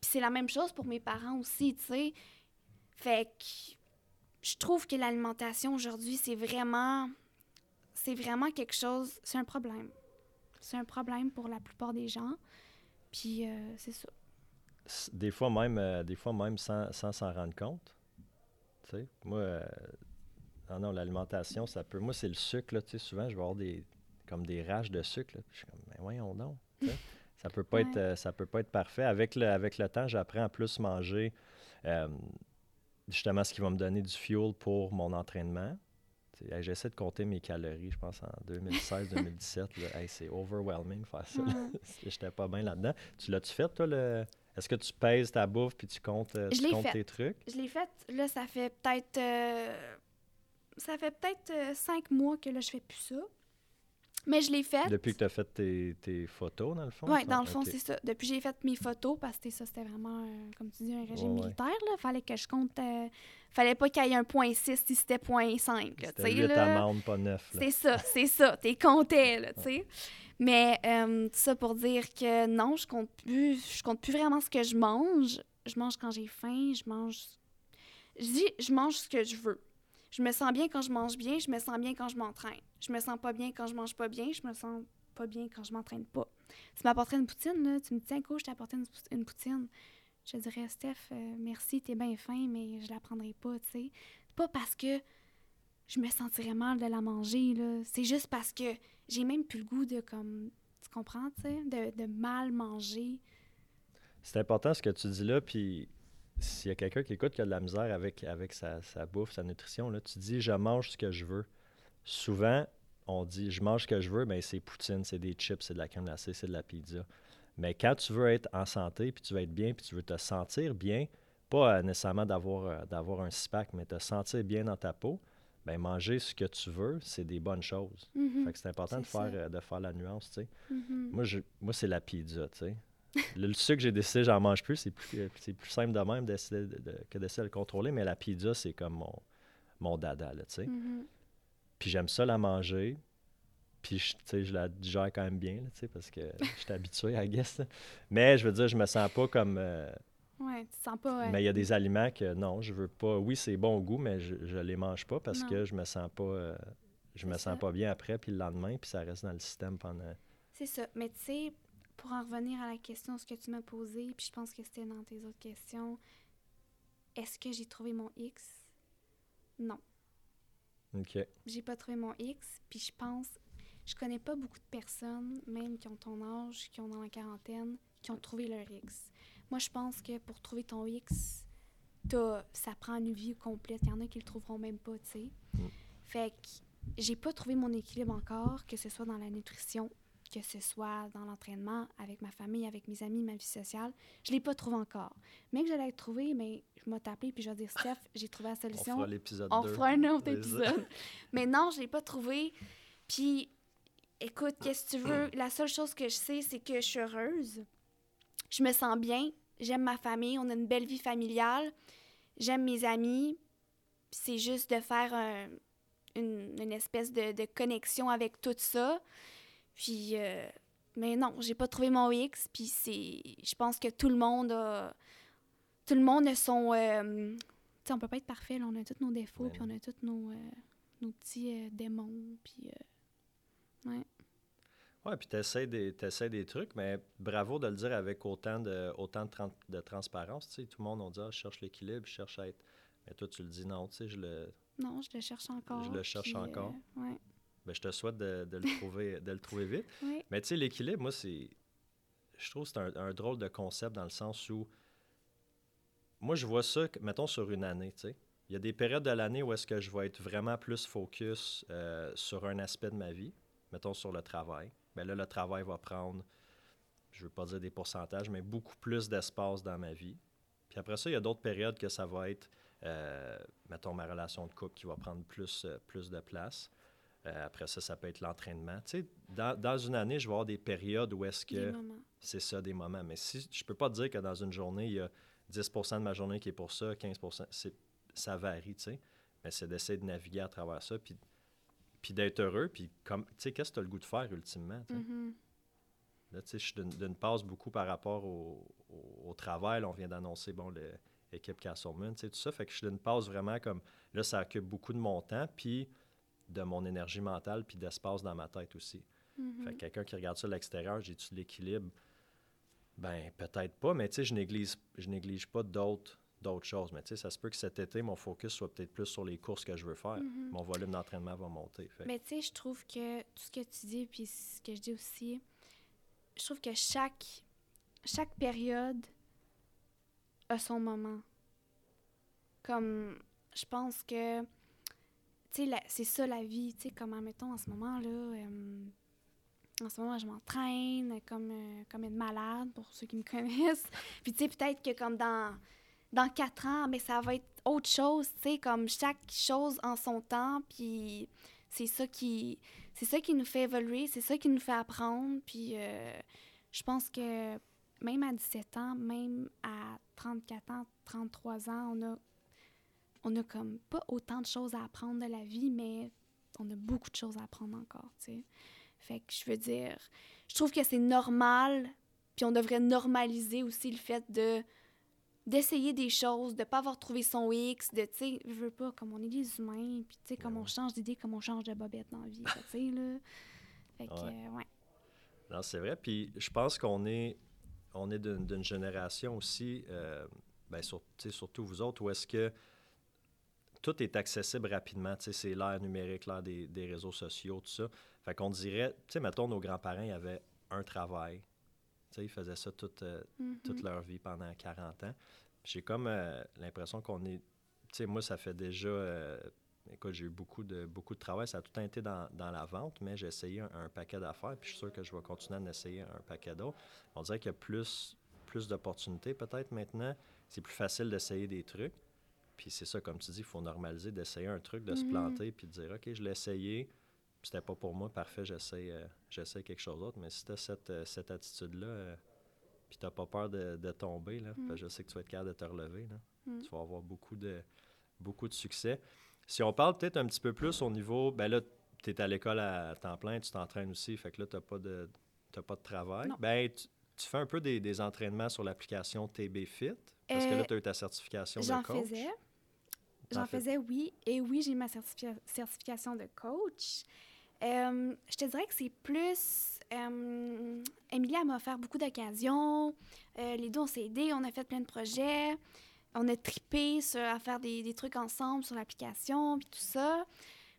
Puis c'est la même chose pour mes parents aussi, tu sais. Fait que je trouve que l'alimentation aujourd'hui, c'est vraiment c'est vraiment quelque chose, c'est un problème. C'est un problème pour la plupart des gens. Puis euh, c'est ça. Des fois même, euh, des fois même sans sans s'en rendre compte. Tu sais, moi, euh, ah non, l'alimentation, ça peut. Moi, c'est le sucre, là, tu sais, souvent, je vais avoir des, comme des rages de sucre, là. Puis Je suis comme, mais voyons donc. ça peut pas être, euh, ça peut pas être parfait. Avec le, avec le temps, j'apprends à plus manger, euh, justement, ce qui va me donner du fuel pour mon entraînement. Hey, J'essaie de compter mes calories, je pense, en 2016-2017. là. Hey, c'est overwhelming faire ça. J'étais pas bien là-dedans. Tu l'as-tu fait, toi? Le... Est-ce que tu pèses ta bouffe puis tu comptes, euh, tu comptes fait. tes trucs? Je l'ai faite, là, ça fait peut-être euh, ça fait peut-être euh, cinq mois que là, je fais plus ça. Mais je l'ai faite. Depuis que tu as fait tes, tes photos, dans le fond? Oui, dans le fond, c'est ça. Depuis que j'ai fait mes photos, parce que ça, c'était vraiment, euh, comme tu dis, un régime Ouais, ouais. militaire. Là. Fallait que je compte. euh, fallait pas qu'il y ait un point 6 si c'était point 5. là, tu C'était sais, 8 là. pas 9. C'est ça, c'est ça. T'es comptais, là, tu sais. Mais euh, ça pour dire que non, je compte plus. Je compte plus vraiment ce que je mange. Je mange quand j'ai faim. Je mange. Je dis, je mange ce que je veux. Je me sens bien quand je mange bien. Je me sens bien quand je m'entraîne. Je me sens pas bien quand je mange pas bien. Je me sens pas bien quand je m'entraîne pas. Tu m'apporterais une poutine, là, tu me dis, tiens, coach, je t'ai apporté une, une poutine. Je dirais, Steph, euh, merci, t'es bien fin, mais je la prendrai pas, tu sais. Pas parce que je me sentirais mal de la manger, là. C'est juste parce que j'ai même plus le goût de, comme, tu comprends, tu sais, de, de mal manger. C'est important ce que tu dis là, puis s'il y a quelqu'un qui écoute qui a de la misère avec, avec sa, sa bouffe, sa nutrition, là, tu dis je mange ce que je veux. Souvent, on dit je mange ce que je veux, mais c'est poutine, c'est des chips, c'est de la crème glacée, c'est de la pizza. Mais quand tu veux être en santé, puis tu veux être bien, puis tu veux te sentir bien, pas euh, nécessairement d'avoir euh, d'avoir un six-pack, mais te sentir bien dans ta peau, ben manger ce que tu veux, c'est des bonnes choses. Mhm, Fait que c'est important de ça. faire, euh, de faire la nuance, tu sais. mhm. Moi, je, moi c'est la pizza, tu sais. Le, le sucre, j'ai décidé, j'en mange plus. C'est plus, euh, plus simple de même d'essayer de- de- que d'essayer de le contrôler. Mais la pizza, c'est comme mon, mon dada, là, tu sais. Mhm. Puis j'aime ça la manger. Puis, je- tu sais, je la digère quand même bien, là, tu sais, parce que je suis habitué, I guess. là. Mais je veux dire, je me sens pas comme... euh, Ouais, tu sens pas. Mais il y a des aliments que non, je veux pas... Oui, c'est bon au goût, mais je, je les mange pas parce Non. que je me sens pas... euh, je me sens ça. pas bien après, puis le lendemain, puis ça reste dans le système pendant... C'est ça. Mais tu sais, pour en revenir à la question, ce que tu m'as posé, puis je pense que c'était dans tes autres questions, est-ce que j'ai trouvé mon X? Non. OK. J'ai pas trouvé mon X, puis je pense, je connais pas beaucoup de personnes, même qui ont ton âge, qui ont dans la quarantaine, qui ont trouvé leur X. Moi, je pense que pour trouver ton X, t'as- ça prend une vie complète. Il y en a qui le trouveront même pas, tu sais. Mm. Fait que j'ai pas trouvé mon équilibre encore, que ce soit dans la nutrition, que ce soit dans l'entraînement, avec ma famille, avec mes amis, ma vie sociale. Je l'ai pas trouvé encore. Mais que j'allais le trouver, mais je m'ai tapé puis je vais dire, Steph, j'ai trouvé la On solution fera l'épisode on 2. fera un autre épisode. Mais non, je l'ai pas trouvé. Puis, écoute, qu'est-ce que tu veux? La seule chose que je sais, c'est que je suis heureuse. Je me sens bien. J'aime ma famille. On a une belle vie familiale. J'aime mes amis. C'est juste de faire un- une, une espèce de, de connexion avec tout ça. Puis, euh, mais non, j'ai pas trouvé mon X. Puis c'est, je pense que tout le monde a, tout le monde a son, euh, tu sais, on peut pas être parfait, là. on a tous nos défauts, puis on a tous nos, euh, nos petits démons, puis ouais. Ouais, puis t'essaies des, t'essaies des trucs, mais bravo de le dire avec autant de, autant de, tran- de transparence. Tu sais, tout le monde, on dit, ah, je cherche l'équilibre, je cherche à être. Mais toi, tu le dis, non, tu sais, je le. Non, je le cherche encore. Je le cherche puis, euh, encore. ouais, Ben, je te souhaite de, de le trouver, de le trouver vite. Mais tu sais, l'équilibre, moi, c'est. Je trouve que c'est un, un drôle de concept dans le sens où. Moi, je vois ça, mettons, sur une année, tu sais. Il y a des périodes de l'année où est-ce que je vais être vraiment plus focus euh, sur un aspect de ma vie, mettons sur le travail. Mais là, le travail va prendre, je veux pas dire des pourcentages, mais beaucoup plus d'espace dans ma vie. Puis après ça, il y a d'autres périodes que ça va être, euh, mettons, ma relation de couple qui va prendre plus, euh, plus de place. Euh, après ça, ça peut être l'entraînement. Tu sais, dans, dans une année, je vais avoir des périodes où est-ce que c'est ça, des moments. Mais si je peux pas te dire que dans une journée, il y a 10 de ma journée qui est pour ça, 15 c'est, ça varie, tu sais. Mais c'est d'essayer de naviguer à travers ça, puis, puis d'être heureux, puis comme, tu sais, qu'est-ce que tu as le goût de faire ultimement, tu sais? Mhm. Là, tu sais, je suis d'une, d'une passe beaucoup par rapport au, au, au travail. Là, on vient d'annoncer, bon, l'équipe Castleman, tu sais, tout ça. Fait que je suis d'une passe vraiment comme, là, ça occupe beaucoup de mon temps, puis de mon énergie mentale, puis d'espace dans ma tête aussi. Mhm. Fait que quelqu'un qui regarde ça de l'extérieur, j'ai-tu l'équilibre? Ben, peut-être pas, mais tu sais, je néglige, je néglige pas d'autres, d'autres choses. Mais tu sais, ça se peut que cet été, mon focus soit peut-être plus sur les courses que je veux faire. Mhm. Mon volume d'entraînement va monter. Fait Mais tu sais, je trouve que tout ce que tu dis, puis ce que je dis aussi, je trouve que chaque, chaque période a son moment. Comme, je pense que, c'est ça la vie, tu sais, comme, mettons, en ce moment-là, euh, en ce moment, je m'entraîne comme, euh, comme une malade, pour ceux qui me connaissent. Puis, tu sais, peut-être que comme dans, dans quatre ans, mais ça va être autre chose, tu sais, comme chaque chose en son temps, puis c'est ça qui c'est ça qui nous fait évoluer, c'est ça qui nous fait apprendre, puis euh, je pense que même à 17 ans, même à 34 ans, 33 ans, on a on a comme pas autant de choses à apprendre de la vie, mais on a beaucoup de choses à apprendre encore, tu sais. Fait que je veux dire, je trouve que c'est normal, puis on devrait normaliser aussi le fait de d'essayer des choses, de pas avoir trouvé son X, de, tu sais, je veux pas, comme on est des humains, puis tu sais, comme Ouais. on change d'idée, comme on change de bobette dans la vie, tu sais, là. Fait que, Ouais. euh, ouais. Non, c'est vrai. Puis je pense qu'on est, on est d'une, génération aussi, euh, ben, sur- surtout vous autres, où est-ce que tout est accessible rapidement. C'est l'ère numérique, l'ère des, des réseaux sociaux, tout ça. Fait qu'on dirait, tu sais, mettons, nos grands-parents, avaient un travail. Tu sais, ils faisaient ça toute, euh, Mhm. toute leur vie pendant 40 ans. J'ai comme euh, l'impression qu'on est. Tu sais, moi, ça fait déjà. euh, écoute, j'ai eu beaucoup de, beaucoup de travail. Ça a tout été dans, dans la vente, mais j'ai essayé un, un paquet d'affaires. Puis je suis sûr que je vais continuer à en essayer un paquet d'autres. On dirait qu'il y a plus, plus d'opportunités peut-être maintenant. C'est plus facile d'essayer des trucs. Puis c'est ça, comme tu dis, il faut normaliser d'essayer un truc, de se Mhm. planter, puis de dire OK, je l'ai essayé. Puis C'était pas pour moi, parfait, j'essaie euh, j'essaie quelque chose d'autre. Mais si tu as cette, euh, cette attitude-là, euh, puis tu pas peur de, de tomber, là, Mm. parce que je sais que tu vas être capable de te relever, là. Mm. tu vas avoir beaucoup de, beaucoup de succès. Si on parle peut-être un petit peu plus au niveau, ben là, tu es à l'école à temps plein, tu t'entraînes aussi, fait que là, tu n'as pas, de- t'as pas de travail. Non. Ben, tu, tu fais un peu des, des entraînements sur l'application TB Fit, parce que là, tu as eu ta certification de J'en coach. faisais. J'en fais- faisais, oui. Et oui, j'ai ma certifi- certification de coach. Euh, je te dirais que c'est plus... Euh, Emilia m'a offert beaucoup d'occasions. Euh, les deux, on s'est aidés. On a fait plein de projets. On a tripé sur, à faire des, des trucs ensemble sur l'application, puis tout ça.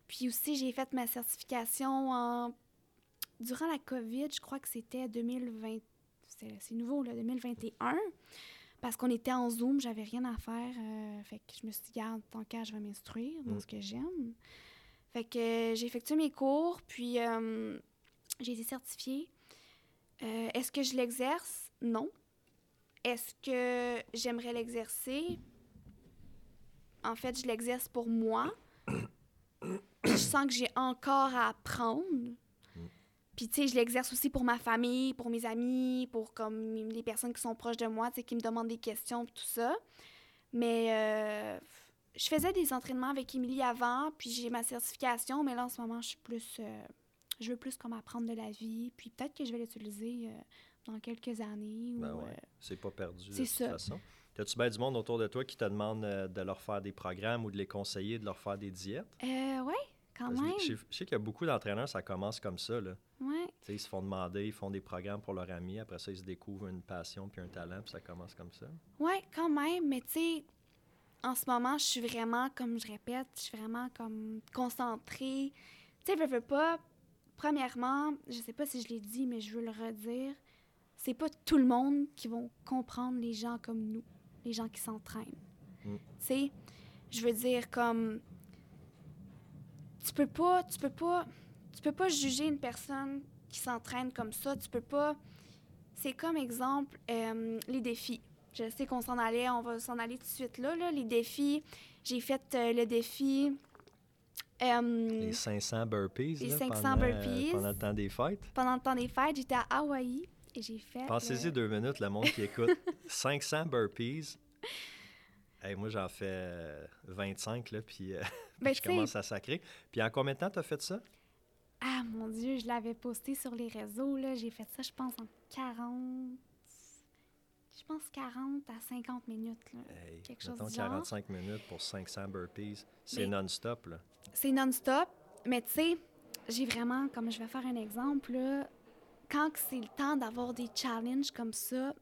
Puis aussi, j'ai fait ma certification en... durant la COVID. Je crois que c'était 2020. C'est c'est nouveau, là, 2021 parce qu'on était en Zoom, j'avais rien à faire. euh, fait que je me suis dit, garde, tant qu'à, je vais m'instruire dans Mm. ce que j'aime. Fait que euh, j'ai effectué mes cours, puis euh, j'ai été certifiée. Est-ce que je l'exerce? Non. Est-ce que j'aimerais l'exercer? En fait, je l'exerce pour moi. je sens que j'ai encore à apprendre. Puis, tu sais, je l'exerce aussi pour ma famille, pour mes amis, pour comme les personnes qui sont proches de moi, tu sais, qui me demandent des questions, tout ça. Mais euh, je faisais des entraînements avec Émilie avant, puis j'ai ma certification, mais là, en ce moment, je suis plus... euh, je veux plus comme apprendre de la vie, puis peut-être que je vais l'utiliser euh, dans quelques années. Ben ou, ouais. C'est pas perdu de toute ça. façon. As-tu bien du monde autour de toi qui te demande de leur faire des programmes ou de les conseiller, de leur faire des diètes? euh, ouais, quand même. Je sais, je sais qu'il y a beaucoup d'entraîneurs, ça commence comme ça. Là. Ouais. Ils se font demander, ils font des programmes pour leurs amis. Après ça, ils se découvrent une passion puis un talent, puis ça commence comme ça. Ouais, quand même, mais tu sais, en ce moment, je suis vraiment, comme je répète, je suis vraiment comme concentrée. Tu sais, je veux pas, premièrement, je sais pas si je l'ai dit, mais je veux le redire, c'est pas tout le monde qui vont comprendre les gens comme nous, les gens qui s'entraînent. Mm. Tu sais, je veux dire comme tu peux pas, tu peux pas, tu peux pas juger une personne qui s'entraîne comme ça, tu peux pas c'est comme exemple euh, les défis. Je sais qu'on s'en allait, on va s'en aller tout de suite là. là. Les défis, j'ai fait euh, le défi. euh, Les 500 burpees. Les là, 500 pendant, burpees. Pendant le temps des fêtes. pendant le temps des fêtes, j'étais à Hawaï et j'ai fait. Pensez-y deux minutes, le monde qui écoute. 500 burpees. Hey, moi, j'en fais euh, 25, là, puis euh, ben, je commence à sacrer. Puis en combien de temps tu as fait ça? Ah mon Dieu, je l'avais posté sur les réseaux. là. J'ai fait ça, je pense, en 40. Je pense 40 à 50 minutes. là. Hey, Quelque chose du genre. 45 minutes pour 500 burpees. C'est non-stop, là. C'est non-stop, mais tu sais, j'ai vraiment, comme je vais faire un exemple, là, quand c'est le temps d'avoir des challenges comme ça,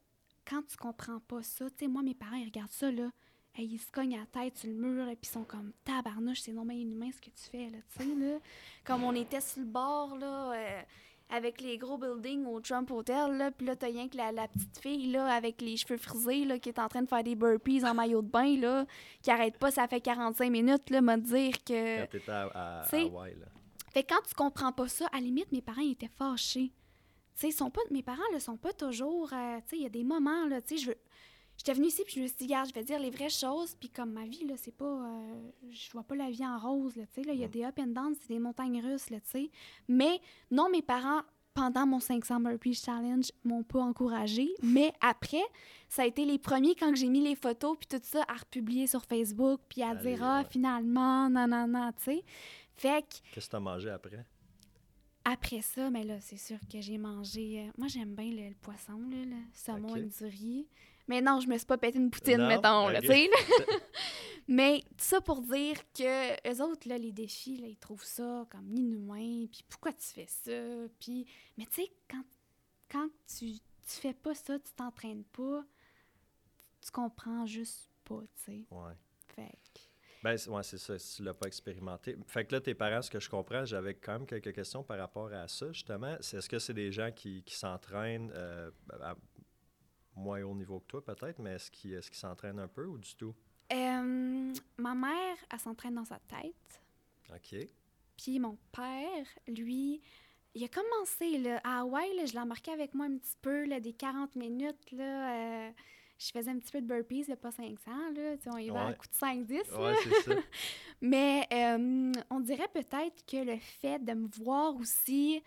quand tu comprends pas ça, tu sais, moi, mes parents, ils regardent ça, là, hey, ils se cognent la tête sur le mur, et puis ils sont comme tabarnouche, c'est non mais inhumain ce que tu fais, là, tu sais, là. Comme on était sur le bord, là, euh, avec les gros buildings au Trump Hotel, là, puis là, t'as rien que la, la petite fille, là, avec les cheveux frisés, là, qui est en train de faire des burpees en maillot de bain, là, qui arrête pas, ça fait 45 minutes, là, me dire que... Quand tu étais à, à- Hawaï, là. Fait quand tu comprends pas ça, à la limite, mes parents étaient fâchés. Tu sais, ils sont pas, mes parents ne sont pas toujours. euh, tu sais, il y a des moments, là, tu sais, je veux. J'étais venue ici, puis je me suis dit, regarde, je vais dire les vraies choses, puis comme ma vie, là, c'est pas. euh, je vois pas la vie en rose, là, tu sais, là, il y a Mm. des up and down, c'est des montagnes russes, là, tu sais. Mais non, mes parents, pendant mon 500 Burpees Challenge, m'ont pas encouragé, mais après, ça a été les premiers quand j'ai mis les photos, puis tout ça, à republier sur Facebook, puis à Allez, dire, ah, ouais. finalement, non, tu sais. Fait que. Qu'est-ce que tu as mangé après? Après ça, mais là, c'est sûr que j'ai mangé. euh, moi, j'aime bien le, le poisson, là, le saumon avec du riz. Mais non, je me suis pas pété une poutine, Non? mettons, là, Ok. tu sais. mais tout ça pour dire que eux autres, là, les défis, là, ils trouvent ça comme inhumain. Puis pourquoi tu fais ça? Puis, mais tu sais, quand, quand tu, tu fais pas ça, tu t'entraînes pas, tu comprends juste pas, tu sais. Ouais. Fait que- Ben, c'est- ouais, c'est ça, si tu l'as pas expérimenté. Fait que là, tes parents, ce que je comprends, j'avais quand même quelques questions par rapport à ça, justement. Est-ce que c'est des gens qui, qui s'entraînent euh, à moins haut niveau que toi, peut-être, mais est-ce qu'ils est qu'ils s'entraînent un peu ou du tout? Euh, ma mère, elle s'entraîne dans sa tête. OK. Puis mon père, lui, il a commencé là, à Hawaï, là, je l'ai embarqué avec moi un petit peu, là, des 40 minutes. Là, euh, je faisais un petit peu de burpees, là, pas 500. Là, on y va à Ouais. coup de 5-10. là. Ouais, c'est ça. Mais euh, on dirait peut-être que le fait de me voir aussi,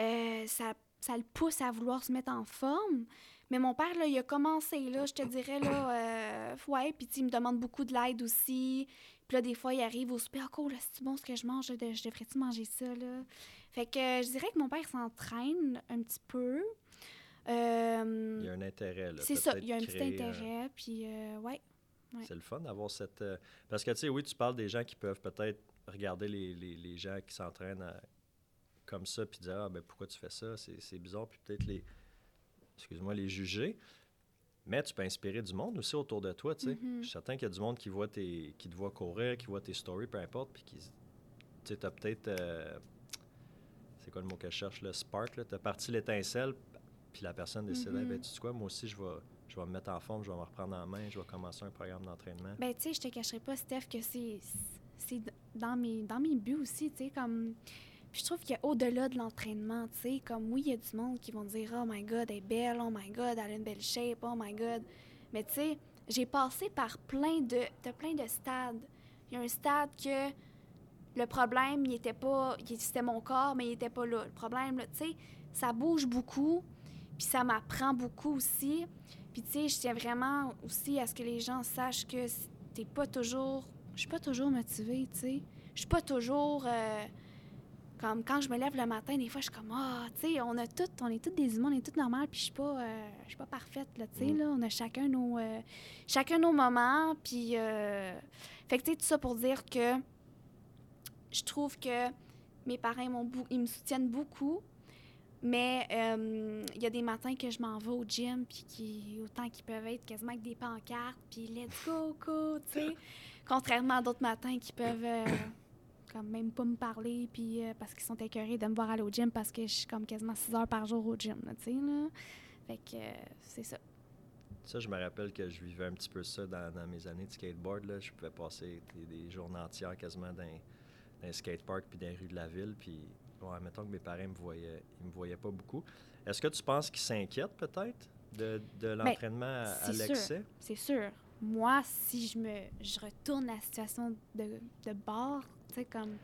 euh, ça, ça le pousse à vouloir se mettre en forme. Mais mon père, là, il a commencé, là, je te dirais, là, euh, ouais, puis il me demande beaucoup de l'aide aussi. Puis là, des fois, il arrive au super, oh, là, c'est bon ce que je mange, je devrais-tu manger ça, là? Fait que euh, je dirais que mon père s'entraîne un petit peu. Euh, Il y a un intérêt, là. c'est ça, il y a un petit euh, intérêt, puis euh, ouais. Ouais. C'est le fun d'avoir cette... euh, Parce que, tu sais, oui, tu parles des gens qui peuvent peut-être regarder les, les- les gens qui s'entraînent à- comme ça, puis dire, ah, ben pourquoi tu fais ça? C'est c'est bizarre, puis peut-être les... Excuse-moi, les juger. Mais tu peux inspirer du monde aussi autour de toi, tu sais. Mhm. Je suis certain qu'il y a du monde qui, voit tes, qui te voit courir, qui voit tes stories, peu importe, puis qui... Tu sais, t'as peut-être... euh, C'est quoi le mot que je cherche, le spark, là? T'as parti l'étincelle, puis la personne décide, Mhm. Eh ben, tu sais quoi, moi aussi, je vais... Je vais me mettre en forme, je vais me reprendre en main, je vais commencer un programme d'entraînement. Ben, tu sais, je te cacherai pas, Steph, que c'est dans mes, dans mes buts aussi, tu sais, comme... Puis je trouve qu'au-delà de l'entraînement, tu sais, comme oui, il y a du monde qui vont dire « Oh my God, elle est belle, oh my God, elle a une belle shape, oh my God ». Mais tu sais, j'ai passé par plein de, de plein de stades. Il y a un stade que le problème, il était pas... C'était mon corps, mais il était pas là. Le problème, tu sais, ça bouge beaucoup, puis ça m'apprend beaucoup aussi. Puis tu sais, je tiens vraiment aussi à ce que les gens sachent que t'es pas toujours... Je suis pas toujours motivée, tu sais. Je suis pas toujours... euh, comme quand je me lève le matin, des fois, je suis comme, ah, tu sais, on a toutes, on est toutes des humains, on est toutes normales, puis je suis pas, euh, je suis pas parfaite, là, tu sais, Mm. là. On a chacun nos, euh, chacun nos moments, puis... euh, Fait que, tu sais, tout ça pour dire que je trouve que mes parents, ils me soutiennent beaucoup, mais il y a des matins que je m'en vais au gym, puis qui, autant qu'ils peuvent être quasiment avec des pancartes, puis let's go, go, tu sais. Contrairement à d'autres matins qui peuvent, comme même pas me parler, puis euh, parce qu'ils sont écœurés de me voir aller au gym, parce que je suis comme quasiment 6 heures par jour au gym, là, tu sais, là. Fait que euh, c'est ça. Ça, je me rappelle que je vivais un petit peu ça dans, dans mes années de skateboard. Là. Je pouvais passer des, des journées entières quasiment dans, dans les skateparks puis dans les rues de la ville. Puis ouais, mettons que mes parents me voyaient, ils me voyaient pas beaucoup. Est-ce que tu penses qu'ils s'inquiètent peut-être de, de l'entraînement à, à Ben, c'est sûr. l'excès? C'est sûr. Moi, si je me je retourne la situation de, de bord, tu comme.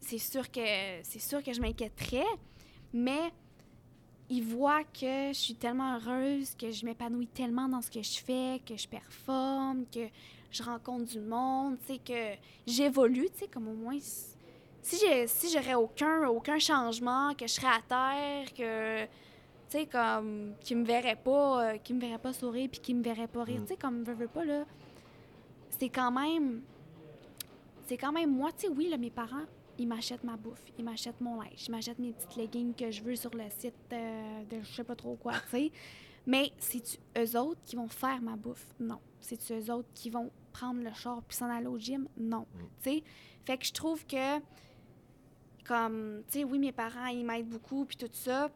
C'est sûr que c'est sûr que je m'inquiéterais, mais ils voient que je suis tellement heureuse, que je m'épanouis tellement dans ce que je fais, que je performe, que je rencontre du monde, tu sais, que j'évolue, tu sais, comme au moins. Si j'ai si j'aurais aucun, aucun changement, que je serais à terre, que tu sais, comme, qui me verrait pas, euh, qui me verrait pas sourire, puis qui me verrait pas rire. Mm. Tu sais, comme, veux, veux pas, là, c'est quand même, c'est quand même moi, tu sais, oui, là, mes parents, ils m'achètent ma bouffe, ils m'achètent mon linge, ils m'achètent mes petites leggings que je veux sur le site euh, de je sais pas trop quoi, tu sais. Mais c'est-tu eux autres qui vont faire ma bouffe? Non. C'est-tu eux autres qui vont prendre le char puis s'en aller au gym? Non. Mm. Tu sais, fait que je trouve que, comme, tu sais, oui, mes parents, ils m'aident beaucoup puis tout ça,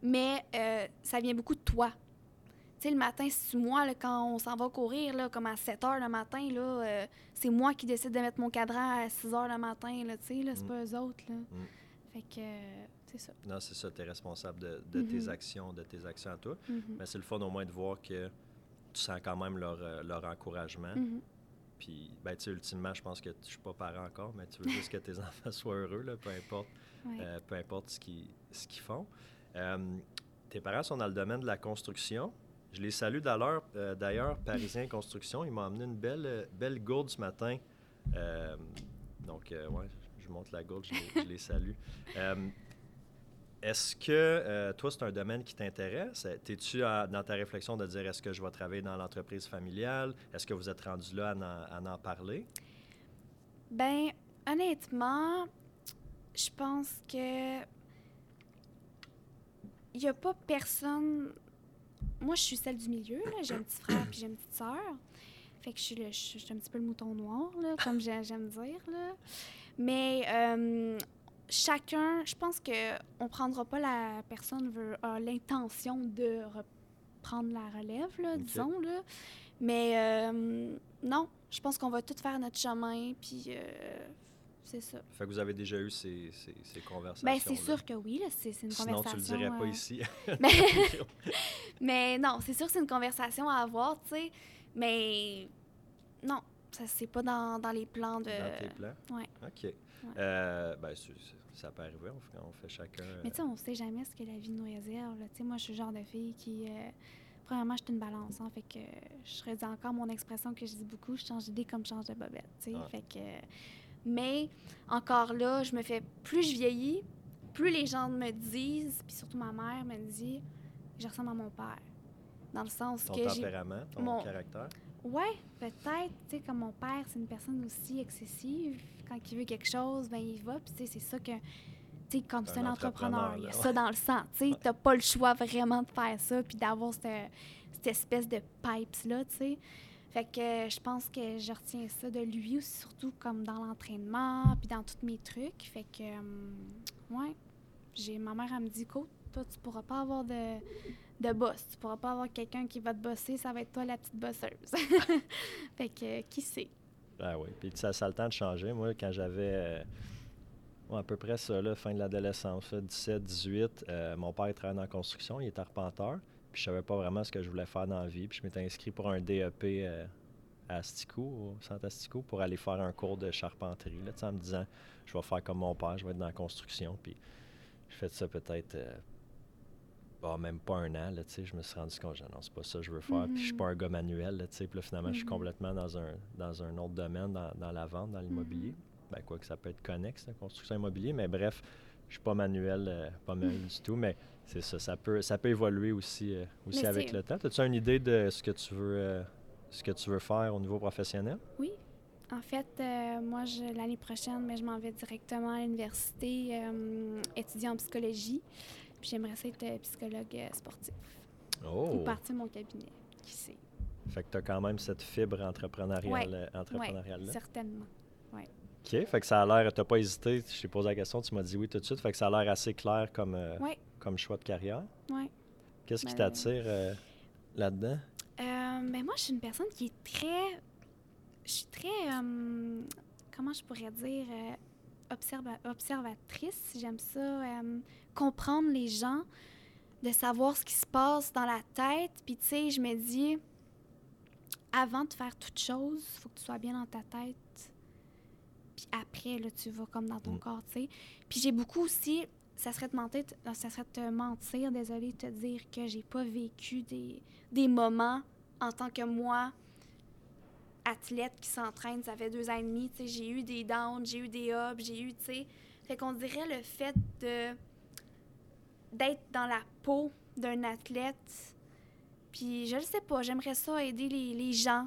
mais euh, ça vient beaucoup de toi. Sais, le matin, c'est moi, là, quand on s'en va courir, là, comme à 7 heures le matin, là, euh, c'est moi qui décide de mettre mon cadran à 6 heures le matin, là, tu sais, là, c'est Mm. pas eux autres, là. Fait que, euh, c'est ça. Non, c'est ça, tu es responsable de, de tes Mhm. actions, de tes actions à toi. Mhm. Mais c'est le fun au moins de voir que tu sens quand même leur, euh, leur encouragement. Mhm. Puis, ben, tu sais, ultimement, je pense que je suis pas parent encore, mais tu veux juste que tes enfants soient heureux, là, peu importe, Ouais. euh, peu importe ce qu'ils ce qu'ils font. Euh, tes parents sont dans le domaine de la construction. Je les salue d'ailleurs, euh, d'ailleurs Parisien Construction. Ils m'ont amené une belle, euh, belle gourde ce matin. Euh, donc, euh, ouais, je monte la gourde, je les, salue. Est-ce que toi, c'est un domaine qui t'intéresse? Es-tu dans ta réflexion de dire est-ce que je vais travailler dans l'entreprise familiale? Est-ce que vous êtes rendu là à en parler? Ben, honnêtement, je pense que il n'y a pas personne. Moi, je suis celle du milieu, là. J'ai un petit frère puis j'ai une petite sœur. Fait que je suis, le- je suis- je suis un petit peu le mouton noir, là, comme j'ai- j'aime dire, là. Mais euh, chacun, je pense que on prendra pas la personne veut, a l'intention de reprendre la relève, là, disons, là. Mais euh, non, je pense qu'on va tous faire notre chemin, puis euh, c'est ça. Fait que vous avez déjà eu ces, ces, ces conversations. Ben, c'est sûr que oui, là, c'est une Sinon, tu conversation. le dirais pas euh, ici. Mais, mais non, c'est sûr que c'est une conversation à avoir, tu sais. Mais non, ça c'est pas dans, dans les plans de. Dans tes plans? ouais. OK. Euh, ben, ça peut arriver. On fait, on fait chacun. Mais tu sais, on sait jamais ce que la vie nous réserve. là. Tu sais, moi, je suis le genre de fille qui. euh, premièrement, je suis une balance. Hein, fait que je redis encore mon expression que je dis beaucoup je change d'idée comme je change de bobette. Tu sais. Ouais. Fait que. Mais encore là, je me fais. Plus je vieillis, plus les gens me disent, puis surtout ma mère me dit, je ressemble à mon père. Dans le sens ton que j'ai tempérament, ton mon- caractère? Ouais, peut-être. Tu sais, comme mon père, c'est une personne aussi excessive. Quand il veut quelque chose, ben il va. Puis tu sais, c'est ça que. Tu sais, comme c'est Un entrepreneur, il y a ça dans le sang. Tu sais, t'as pas le choix vraiment de faire ça, puis d'avoir cette, cette espèce de pipes-là, tu sais. Fait que je pense que je retiens ça de lui aussi, surtout comme dans l'entraînement, puis dans tous mes trucs. Fait que, euh, ouais, j'ai ma mère, elle me dit, Côte, toi, tu pourras pas avoir de, de boss. Tu pourras pas avoir quelqu'un qui va te bosser, ça va être toi la petite bosseuse. fait que, qui sait? Ah oui. Puis ça, ça a le temps de changer. Moi, quand j'avais euh, à peu près ça, là, fin de l'adolescence, là, 17, 18, euh, mon père il travaillait la construction, il était arpenteur. Puis je savais pas vraiment ce que je voulais faire dans la vie. Puis je m'étais inscrit pour un DEP euh, à Asticou, au centre Asticou, pour aller faire un cours de charpenterie. Là, en me disant, je vais faire comme mon père, je vais être dans la construction. Puis j'ai fait ça peut-être. euh, bah, même pas un an, là, je me suis rendu compte, non, c'est pas ça que je veux faire, puis je suis pas un gars manuel, là, puis là, finalement, je suis Mhm. complètement dans un, dans un autre domaine, dans, dans la vente, dans l'immobilier. Ben, quoi que ça peut être connexe, la construction immobilier, mais bref, je suis pas manuel, euh, pas manuel du tout, mais c'est ça, ça peut, ça peut évoluer aussi, euh, aussi avec le temps. As-tu une idée de ce que tu veux, euh, ce que tu veux faire au niveau professionnel? Oui. En fait, moi, l'année prochaine, mais je m'en vais directement à l'université étudier en psychologie. Puis j'aimerais ça être psychologue sportif. Oh! Ou partir mon cabinet. Qui sait? Fait que tu as quand même cette fibre entrepreneuriale, entrepreneuriale là. Certainement. OK, fait que ça a l'air, t'as pas hésité, je t'ai posé la question, tu m'as dit oui tout de suite, fait que ça a l'air assez clair comme, euh, comme choix de carrière. oui. Qu'est-ce qui Ben- t'attire euh, là-dedans? Euh, mais moi, je suis une personne qui est très. Je suis très. euh, comment je pourrais dire? observa- observatrice. J'aime ça, euh, comprendre les gens, de savoir ce qui se passe dans la tête. Puis, tu sais, je me dis, avant de faire toute chose, il faut que tu sois bien dans ta tête. Puis après, là, tu vas comme dans ton Mm. corps, tu sais. Puis j'ai beaucoup aussi, ça serait, te mentir, ça serait te mentir, désolé, de te dire que j'ai pas vécu des, des moments en tant que moi, athlète qui s'entraîne, ça fait deux ans et demi, tu sais, j'ai eu des downs, j'ai eu des ups, j'ai eu, tu sais. Fait qu'on dirait le fait de d'être dans la peau d'un athlète, puis je le sais pas, j'aimerais ça aider les, les gens.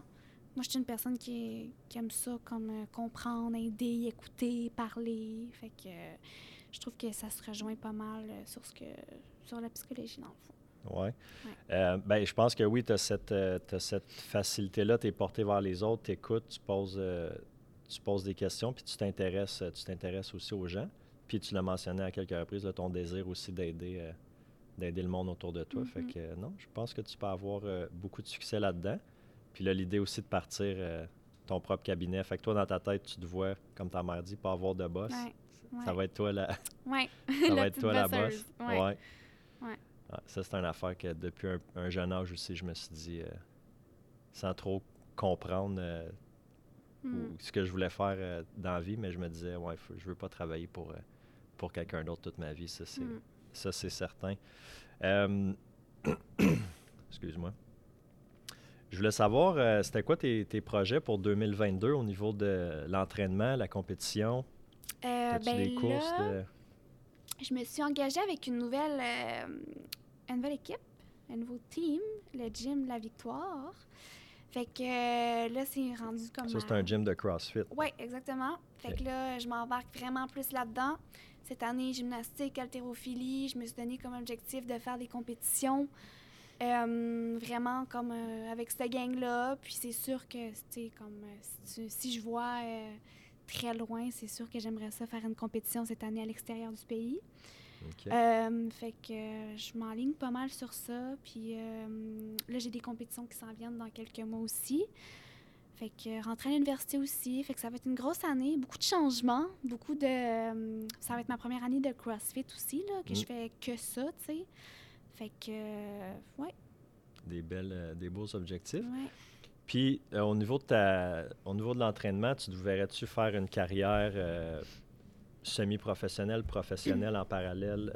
Moi, je suis une personne qui, qui aime ça, comme euh, comprendre, aider, écouter, parler. Fait que euh, je trouve que ça se rejoint pas mal euh, sur ce que sur la psychologie, dans le fond. Ouais. Euh, ben, je pense que oui, tu as cette, cette facilité-là, tu es porté vers les autres, tu écoutes, tu poses, tu poses des questions, puis tu t'intéresses, tu t'intéresses aussi aux gens. Puis tu l'as mentionné à quelques reprises, là, ton désir aussi d'aider, d'aider le monde autour de toi. Fait Mhm. que euh, non, je pense que tu peux avoir euh, beaucoup de succès là-dedans. Puis là, l'idée aussi de partir euh, ton propre cabinet. Fait que toi, dans ta tête, tu te vois, comme ta mère dit, pas avoir de boss. Ouais, Ça va être toi la, Ouais. ça va être toi la boss. Ouais. Ouais. Ah, ça, c'est une affaire que depuis un, un jeune âge aussi, je me suis dit, euh, sans trop comprendre euh, Mm. ou ce que je voulais faire euh, dans la vie, mais je me disais, ouais, faut- je veux pas travailler pour, pour quelqu'un d'autre toute ma vie. Ça, c'est, Mm. c'est certain. Excuse-moi. Je voulais savoir, euh, c'était quoi tes, tes projets pour 2022 au niveau de l'entraînement, la compétition? Euh, ben des courses de... je me suis engagée avec une nouvelle, euh, une nouvelle équipe, un nouveau team, le gym La Victoire. Fait que euh, là, c'est rendu comme. Ça, c'est un gym de CrossFit. Oui, exactement. Fait que là, je m'embarque vraiment plus là-dedans. Cette année, gymnastique, haltérophilie, je me suis donné comme objectif de faire des compétitions. Euh, vraiment comme euh, avec cette gang-là. Puis c'est sûr que, comme euh, si, tu- si je vois très loin, c'est sûr que j'aimerais ça faire une compétition cette année à l'extérieur du pays. Euh, fait que euh, je m'enligne pas mal sur ça. Puis euh, là, j'ai des compétitions qui s'en viennent dans quelques mois aussi. Fait que rentrer à l'université aussi. Fait que ça va être une grosse année. Beaucoup de changements. Beaucoup de. ça va être ma première année de CrossFit aussi, là, que Mm. je fais que ça, tu sais. Fait que. euh, ouais, Des, belles, euh, des beaux objectifs. ouais. Puis, euh, au niveau de ta, au niveau de l'entraînement, tu te verrais-tu faire une carrière euh, semi-professionnelle, professionnelle en parallèle,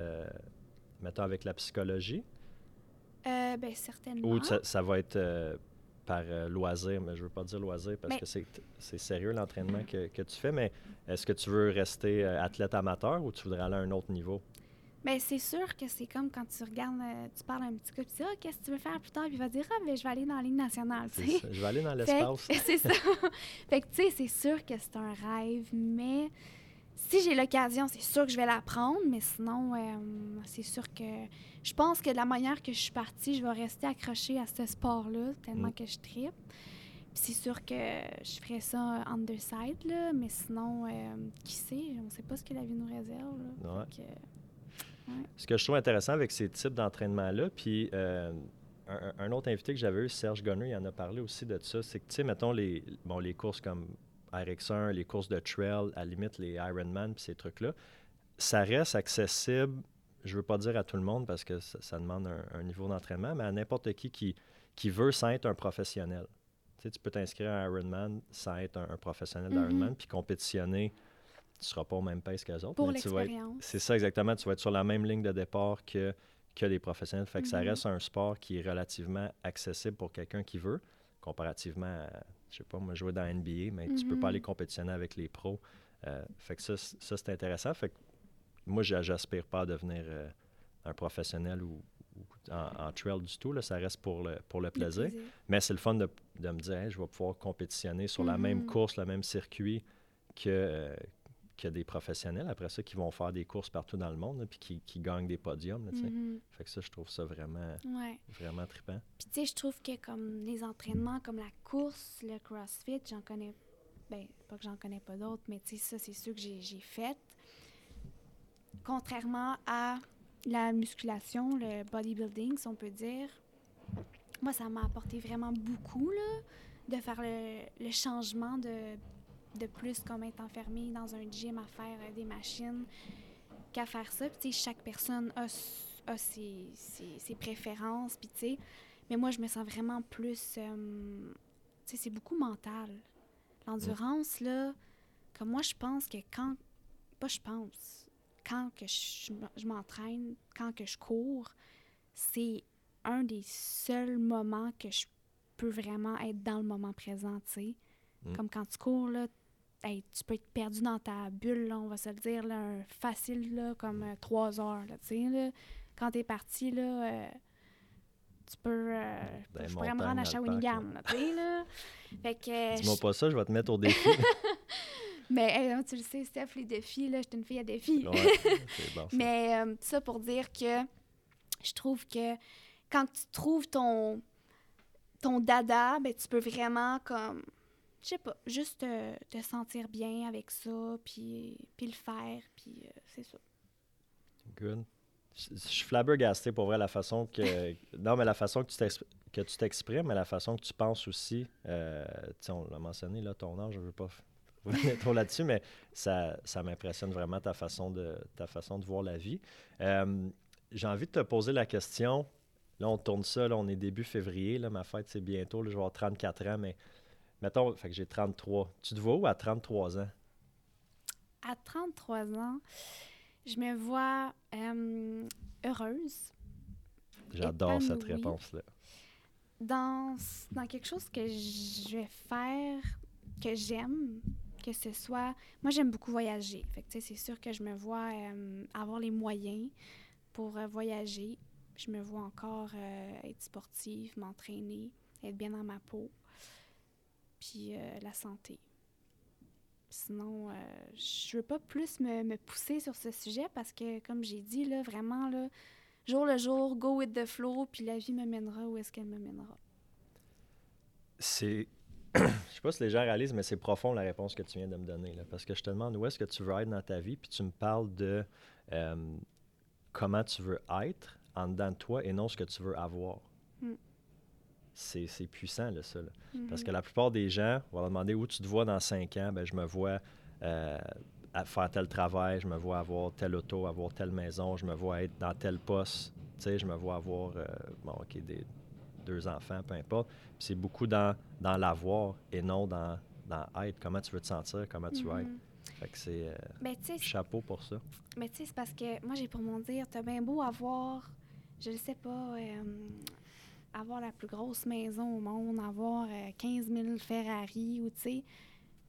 mettons avec la psychologie? Euh, ben, certainement. Ou ça, ça va être par euh, loisir, mais je veux pas dire loisir parce Mais- que c'est, c'est sérieux l'entraînement que, que tu fais, mais est-ce que tu veux rester euh, athlète amateur ou tu voudrais aller à un autre niveau? Ben, c'est sûr que c'est comme quand tu regardes, euh, tu parles à un petit gars, tu dis, ah, qu'est-ce que tu veux faire plus tard? Puis il va dire, ah, ben, je vais aller dans la Ligue nationale, ça. Je vais aller dans l'espace. C'est ça. fait que, tu sais, c'est sûr que c'est un rêve, mais si j'ai l'occasion, c'est sûr que je vais l'apprendre, mais sinon, euh, c'est sûr que je pense que de la manière que je suis partie, je vais rester accrochée à ce sport-là, tellement Mm. que je tripe. Puis c'est sûr que je ferais ça on the side, là, mais sinon, euh, qui sait, on sait pas ce que la vie nous réserve. là. Ouais. Ce que je trouve intéressant avec ces types d'entraînement-là, puis euh, un, un autre invité que j'avais eu, Serge Gonner, il en a parlé aussi de ça, c'est que, tu sais, mettons, les, bon, les courses comme RX1, les courses de trail, à la limite les Ironman, puis ces trucs-là, ça reste accessible, je veux pas dire à tout le monde parce que ça, ça demande un, un niveau d'entraînement, mais à n'importe qui, qui qui veut sans être un professionnel. Tu sais, tu peux t'inscrire à Ironman sans être un, un professionnel Mhm. d'Ironman, puis compétitionner, tu seras pas au même pace qu'eux autres. pour l'expérience. c'est ça exactement. Tu vas être sur la même ligne de départ que, que les professionnels. Fait que ça Mhm. reste un sport qui est relativement accessible pour quelqu'un qui veut, comparativement à, je sais pas, moi, jouer dans la NBA, mais tu peux pas aller compétitionner avec les pros. Euh, fait que ça, ça c'est intéressant. Fait que moi, j'a- j'aspire pas à devenir euh, un professionnel ou, en, en trail du tout. Là. Ça reste pour le, pour le Le plaisir. Mais c'est le fun de, de me dire, Hey, je vais pouvoir compétitionner sur la même Mhm. course, le même circuit que, euh, que des professionnels après ça qui vont faire des courses partout dans le monde là, puis qui, qui gagnent des podiums. là. Mhm. Fait que ça, je trouve ça vraiment, Ouais. vraiment trippant. Puis tu sais, je trouve que comme les entraînements, comme la course, le CrossFit, j'en connais, ben pas que j'en connais pas d'autres, mais tu sais, ça c'est sûr que j'ai j'ai fait. Contrairement à la musculation, le bodybuilding, si on peut dire, moi ça m'a apporté vraiment beaucoup là, de faire le, le changement de de plus comme être enfermé dans un gym à faire euh, des machines qu'à faire ça. Puis, tu sais, chaque personne a, a ses, ses- ses préférences, puis tu sais, mais moi, je me sens vraiment plus, euh, tu sais, c'est beaucoup mental. L'endurance, là, comme moi, je pense que quand, pas je pense, quand que je, je m'entraîne, quand que je cours, c'est un des seuls moments que je peux vraiment être dans le moment présent, tu sais. Mm. Comme quand tu cours, là, hey, tu peux être perdu dans ta bulle, là, on va se le dire, là, un facile, là, comme euh, trois heures, là, tu là. Quand t'es parti, là, euh, tu peux... euh, les je pourrais me rendre à Shawinigan, tu sais, là. Fait que... Dis-moi je- pas ça, je vais te mettre au défi. Mais hey, hein, tu le sais, Steph, les défis, là, j'étais une fille à défis. Ouais, bon. Mais euh, ça pour dire que je trouve que quand tu trouves ton, ton dada, ben, tu peux vraiment comme, je sais pas, juste te, te sentir bien avec ça, puis, puis le faire, puis euh, c'est ça. Good. Je je suis flabbergasté pour vrai la façon que. non, mais la façon que tu t'exp- que tu t'exprimes, mais la façon que tu penses aussi. Euh, on l'a mentionné, là, ton âge, je ne veux pas revenir trop là-dessus, mais ça, ça m'impressionne vraiment ta façon de, ta façon de voir la vie. Euh, J'ai envie de te poser la question. Là, on tourne ça, là, on est début février, là, ma fête, c'est bientôt, là, je vais avoir 34 ans, mais mettons, fait que j'ai 33. Tu te vois où à 33 ans? À 33 ans, je me vois euh, heureuse J'adore cette réponse-là. dans, dans quelque chose que je vais faire, que j'aime, que ce soit... Moi, j'aime beaucoup voyager. Fait que, c'est sûr que je me vois euh, avoir les moyens pour euh, voyager. Je me vois encore euh, être sportive, m'entraîner, être bien dans ma peau. Puis euh, la santé. Sinon, euh, je veux pas plus me, me pousser sur ce sujet parce que, comme j'ai dit, là, vraiment, là, jour le jour, go with the flow, puis la vie me mènera où est-ce qu'elle me mènera. C'est. Je sais pas si les gens réalisent, mais c'est profond la réponse que tu viens de me donner. Là, parce que je te demande où est-ce que tu veux être dans ta vie, puis tu me parles de euh, comment tu veux être en dedans de toi et non ce que tu veux avoir. Mm. C'est c'est puissant, là, ça. là. Parce Mhm. que la plupart des gens vont leur demander où tu te vois dans cinq ans? Ben, je me vois euh, à faire tel travail, je me vois avoir telle auto, avoir telle maison, je me vois être dans tel poste. Tu sais, je me vois avoir, euh, bon, OK, des, deux enfants, peu importe. C'est beaucoup dans, dans l'avoir et non dans, dans être. Comment tu veux te sentir, comment tu vas être. Mhm. Fait que c'est euh, Ben, chapeau pour ça. mais tu sais, c'est parce que moi, j'ai pour mon dire, t'as bien beau avoir, je ne sais pas, euh, avoir la plus grosse maison au monde, avoir euh, 15 000 Ferrari, ou tu sais,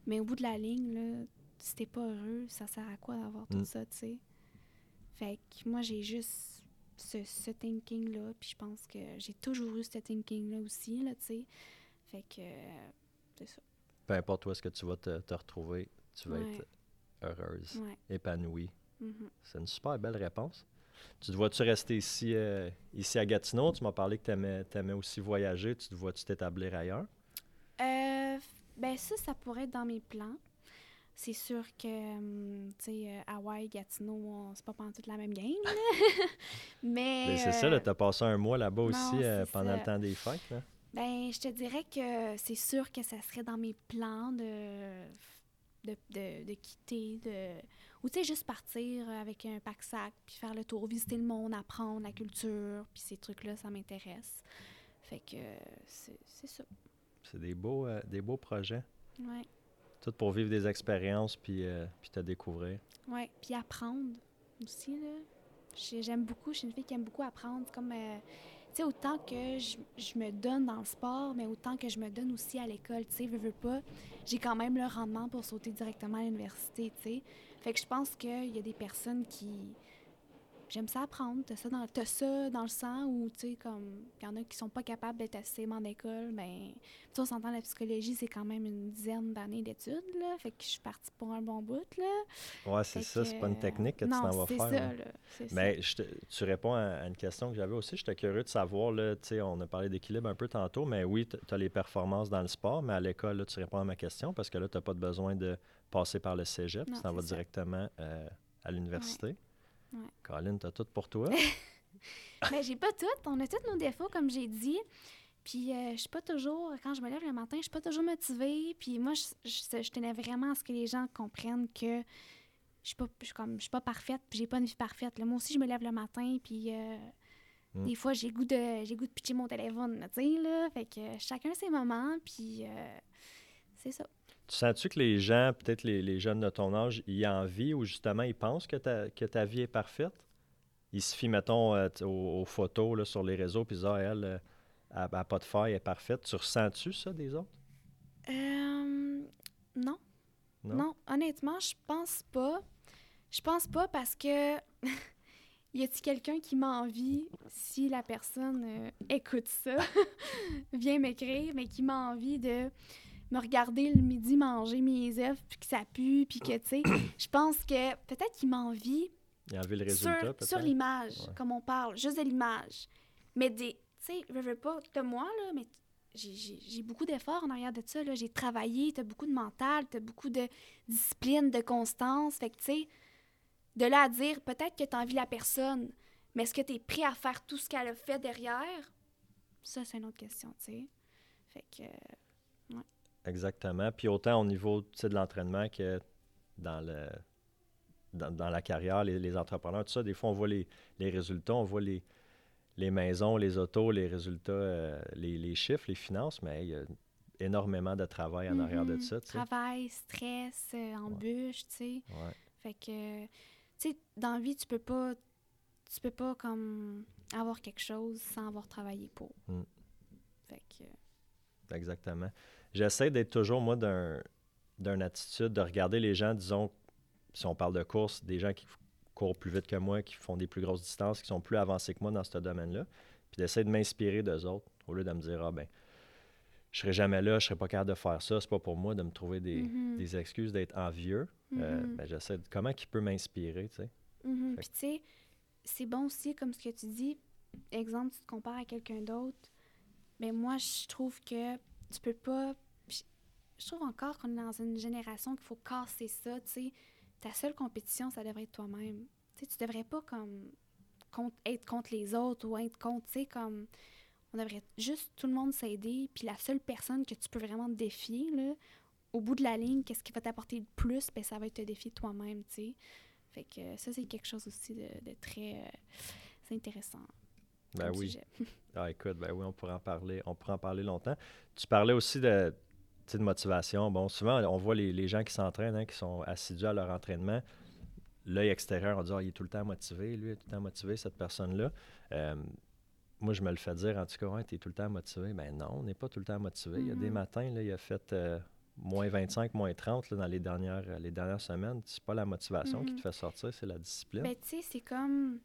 mais au bout de la ligne, là, si t'es pas heureux, ça sert à quoi d'avoir tout Mm. ça, tu sais? Fait que moi, j'ai juste ce, ce thinking-là, puis je pense que j'ai toujours eu ce thinking-là aussi, là, tu sais. Fait que, euh, c'est ça. Peu importe où est-ce que tu vas te, te retrouver, tu vas Ouais. être heureuse, Ouais. épanouie. Mhm. C'est une super belle réponse. Tu te vois-tu rester ici, euh, ici à Gatineau? Tu m'as parlé que tu aimais, aussi voyager. Tu te vois-tu t'établir ailleurs? Euh, ben ça, ça pourrait être dans mes plans. C'est sûr que, hum, tu sais, euh, Hawaï, Gatineau, c'est pas pendant toute la même game, là. Mais, Mais c'est ça, euh, tu as passé un mois là-bas aussi euh, pendant ça. le temps des fêtes. Là. ben, je te dirais que c'est sûr que ça serait dans mes plans de, de, de, de quitter, de... Ou tu sais, juste partir avec un pack-sac, puis faire le tour, visiter le monde, apprendre la culture, puis ces trucs-là, ça m'intéresse. Fait que c'est c'est ça, C'est des beaux, euh, des beaux projets. ouais. Tout pour vivre des expériences puis, euh, puis te découvrir. Oui, puis apprendre aussi, là. J'ai- J'aime beaucoup, je suis une fille qui aime beaucoup apprendre. Comme, euh, autant que je, je me donne dans le sport, mais autant que je me donne aussi à l'école, tu sais, veux, veux pas, j'ai quand même le rendement pour sauter directement à l'université, tu sais. Fait que je pense qu'il y a des personnes qui... J'aime ça apprendre, t'as ça, dans, t'as ça dans le sang ou, tu sais, comme, il y en a qui sont pas capables d'être assez aimants d'école, ben, tu on s'entend, la psychologie, c'est quand même une dizaine d'années d'études, là, fait que je suis partie pour un bon bout, là. Ouais, c'est ça, c'est pas une que, technique que tu t'en vas faire. ça, là. là, ça. Mais je te- tu réponds à, à une question que j'avais aussi. J'étais curieux de savoir, là, tu sais, on a parlé d'équilibre un peu tantôt, mais oui, tu as les performances dans le sport, mais à l'école, là, tu réponds à ma question parce que là, tu n'as pas de besoin de passer par le cégep. Non, ça. directement euh, à l'université. Ouais. Colin, tu as tout pour toi? Mais j'ai pas toutes. On a tous nos défauts, comme j'ai dit. Puis euh, je suis pas toujours, quand je me lève le matin, je suis pas toujours motivée. Puis moi, je, je, je tenais vraiment à ce que les gens comprennent que je suis pas, je comme, je suis pas parfaite, puis j'ai pas une vie parfaite. là. Moi aussi, je me lève le matin, puis euh, Mm. des fois, j'ai goût de j'ai goût de pitcher mon téléphone, tu sais, là. Fait que euh, chacun ses moments, puis euh, c'est ça. Tu sens-tu que les gens, peut-être les, les jeunes de ton âge, y envient ou justement ils pensent que ta, que ta vie est parfaite? Ils se fient, mettons, euh, aux, aux photos là, sur les réseaux, puis ils disent, ah, elle, euh, elle n'a pas de faille, elle est parfaite. Tu ressens-tu ça des autres? Euh, non. Non? non. honnêtement, je pense pas. Je pense pas parce que y a-t-il quelqu'un qui m'envie si la personne euh, écoute ça, vient m'écrire, mais qui m'a envie de me regarder le midi manger mes œufs puis que ça pue puis que tu sais, je pense que peut-être qu'il m'envie le résultat, sur, sur l'image, Ouais. comme on parle, juste de l'image. Mais des, tu sais, je veux pas de moi, là, mais j'ai- beaucoup d'efforts en arrière de ça, là. J'ai travaillé, t'as beaucoup de mental, t'as beaucoup de discipline, de constance. Fait que, tu sais, de là à dire, peut-être que t'envies la personne, mais est-ce que t'es prêt à faire tout ce qu'elle a fait derrière? Ça, c'est une autre question, tu sais. Fait que, Exactement. Puis autant au niveau tu sais, de l'entraînement que dans, le, dans, dans la carrière, les, les entrepreneurs, tout ça, des fois, on voit les, les résultats, on voit les, les maisons, les autos, les résultats, euh, les, les chiffres, les finances, mais il y a énormément de travail en arrière de mhm, ça. Travail, stress, euh, embûches, tu sais. Ouais. Fait que, tu sais, dans la vie, tu peux pas, tu peux pas comme avoir quelque chose sans avoir travaillé pour. Mm. Fait que, Exactement. J'essaie d'être toujours, moi, d'un, d'une attitude de regarder les gens, disons, si on parle de course, des gens qui courent plus vite que moi, qui font des plus grosses distances, qui sont plus avancés que moi dans ce domaine-là, puis d'essayer de m'inspirer d'eux autres, au lieu de me dire, ah ben, je serai jamais là, je serai pas capable de faire ça, c'est pas pour moi de me trouver des, Mhm. des excuses d'être envieux. Euh, Mhm. ben, j'essaie de, comment qui peut m'inspirer, tu sais? Mhm. Fait Puis tu sais, c'est bon aussi, comme ce que tu dis, exemple, tu te compares à quelqu'un d'autre, mais moi, je trouve que tu peux pas... Je trouve encore qu'on est dans une génération qu'il faut casser ça, tu sais. Ta seule compétition, ça devrait être toi-même. Tu sais, tu devrais pas comme contre- être contre les autres ou être contre, tu sais, comme... On devrait juste tout le monde s'aider, puis la seule personne que tu peux vraiment te défier, là, au bout de la ligne, qu'est-ce qui va t'apporter le plus, ben ça va être te défier toi-même, tu sais. Fait que ça, c'est quelque chose aussi de, de très... euh, c'est intéressant. Ben oui. sujet. Ah, écoute, ben oui, on pourrait en parler, on pourrait en parler longtemps. Tu parlais aussi de, de motivation. Bon, souvent, on voit les, les gens qui s'entraînent, hein, qui sont assidus à leur entraînement. L'œil extérieur, on dit, Ah, il est tout le temps motivé, lui, il est tout le temps motivé, cette personne-là. Euh, moi, je me le fais dire, en tout cas, ouais, tu es tout le temps motivé. Ben non, on n'est pas tout le temps motivé. Il y a des Mhm. matins, là, il a fait euh, moins 25, moins 30 là, dans les dernières, les dernières semaines. C'est pas la motivation qui te fait sortir, c'est la discipline. Ben, tu sais, c'est comme...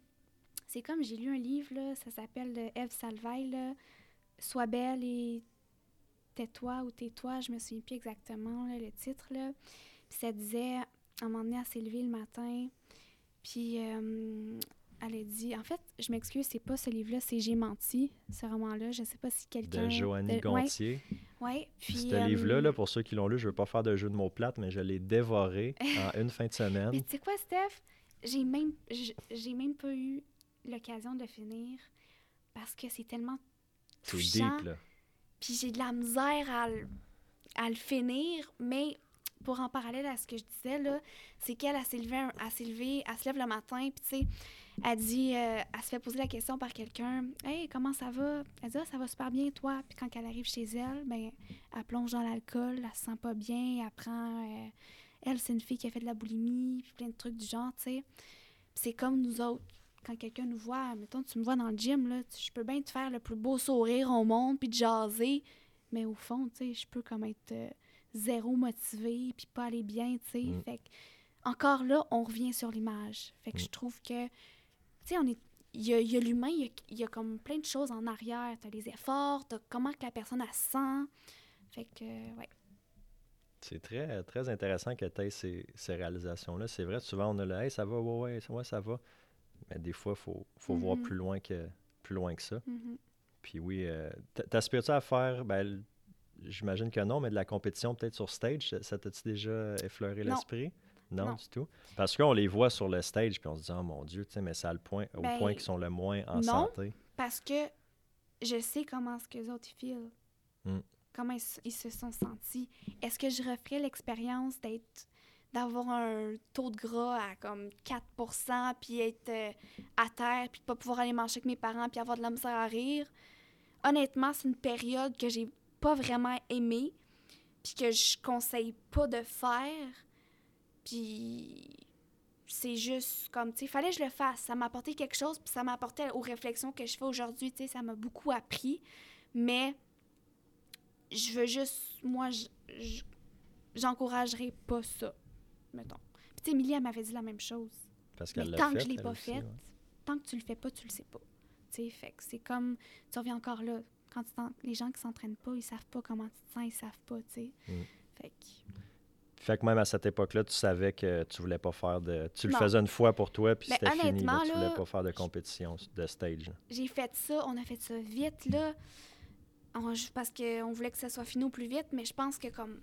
C'est comme, j'ai lu un livre, là, ça s'appelle Eve Salvaille, Sois belle et tais-toi ou tais-toi, je me souviens plus exactement là, le titre, là. Puis ça disait, à un moment donné, elle s'est levée le matin, puis euh, elle a dit... En fait, je m'excuse, c'est pas ce livre-là, c'est J'ai menti, ce roman-là. Je sais pas si quelqu'un... de Joannie de- ouais, Gontier. ouais, puis... Ce euh, livre-là, là, pour ceux qui l'ont lu, je ne veux pas faire de jeu de mots plates, mais je l'ai dévoré en une fin de semaine. Mais tu sais quoi, Steph? J'ai même, j'ai même pas eu l'occasion de finir parce que c'est tellement touchant. deep, là. Puis j'ai de la misère à, le- finir, mais pour en parallèle à ce que je disais, là, c'est qu'elle, elle s'est levée, elle se lève le matin, puis tu sais, elle dit, euh, elle se fait poser la question par quelqu'un, « Hey, comment ça va? » Elle dit, Ah, ça va super bien, toi? » Puis quand elle arrive chez elle, ben, elle plonge dans l'alcool, elle se sent pas bien, elle prend... euh, elle, c'est une fille qui a fait de la boulimie, puis plein de trucs du genre, tu sais. C'est comme nous autres. Quand quelqu'un nous voit, mettons, tu me vois dans le gym, là, tu- je peux bien te faire le plus beau sourire au monde, puis te jaser, mais au fond, tu sais, je peux comme être euh, zéro motivée, puis pas aller bien, tu sais. Mm. Fait que, encore là, on revient sur l'image. Fait que Mm. je trouve que, tu sais, on est... Il y a, il y a l'humain, il y a, il y a comme plein de choses en arrière. T'as les efforts, t'as comment que la personne, se sent. Fait que, euh, ouais. C'est très, très intéressant que tu aies ces, ces réalisations-là. C'est vrai, souvent, on a le Hey, ça va, ouais, ouais, ouais, ça va. Mais des fois, il faut, faut voir Mhm. plus loin, que, plus loin que ça. Mhm. Puis oui, euh, t'aspires-tu à faire, ben, j'imagine que non, mais de la compétition peut-être sur stage, ça- ça t'a-tu déjà effleuré l'esprit? Non, Non. du tout? Parce qu'on les voit sur le stage, puis on se dit, oh mon Dieu, tu sais, mais le point, au Ben, point qu'ils sont le moins en non. santé. Parce que je sais comment ce que les autres filent. Mm. Comment ils, ils se sont sentis. Est-ce que je referais l'expérience d'être d'avoir un taux de gras à comme 4% puis être euh, à terre, puis de pas pouvoir aller manger avec mes parents, puis avoir de la misère à rire? Honnêtement, c'est une période que j'ai pas vraiment aimée, puis que je conseille pas de faire. Puis c'est juste comme, tu sais, fallait que je le fasse. Ça m'a apporté quelque chose, puis ça m'a apporté aux réflexions que je fais aujourd'hui, tu sais, ça m'a beaucoup appris. Mais je veux juste, moi, je- je- pas ça, mettons. Puis tu sais, elle m'avait dit la même chose. Parce Mais qu'elle l'a tant que je l'ai elle pas aussi, fait, ouais. tant que tu le fais pas, tu le sais pas. Tu sais, fait que c'est comme, tu reviens encore là. Quand les gens qui s'entraînent pas, ils savent pas comment tu te sens, ils savent pas, tu sais. Mm. Fait que... Fait que même à cette époque-là, tu savais que tu voulais pas faire de. Tu le Non. faisais une fois pour toi, puis Ben, c'était fini. là. Tu voulais là, pas faire de compétition, de stage. j'ai fait ça, on a fait ça vite, là. On- parce qu'on voulait que ça soit fini au plus vite, mais je pense que comme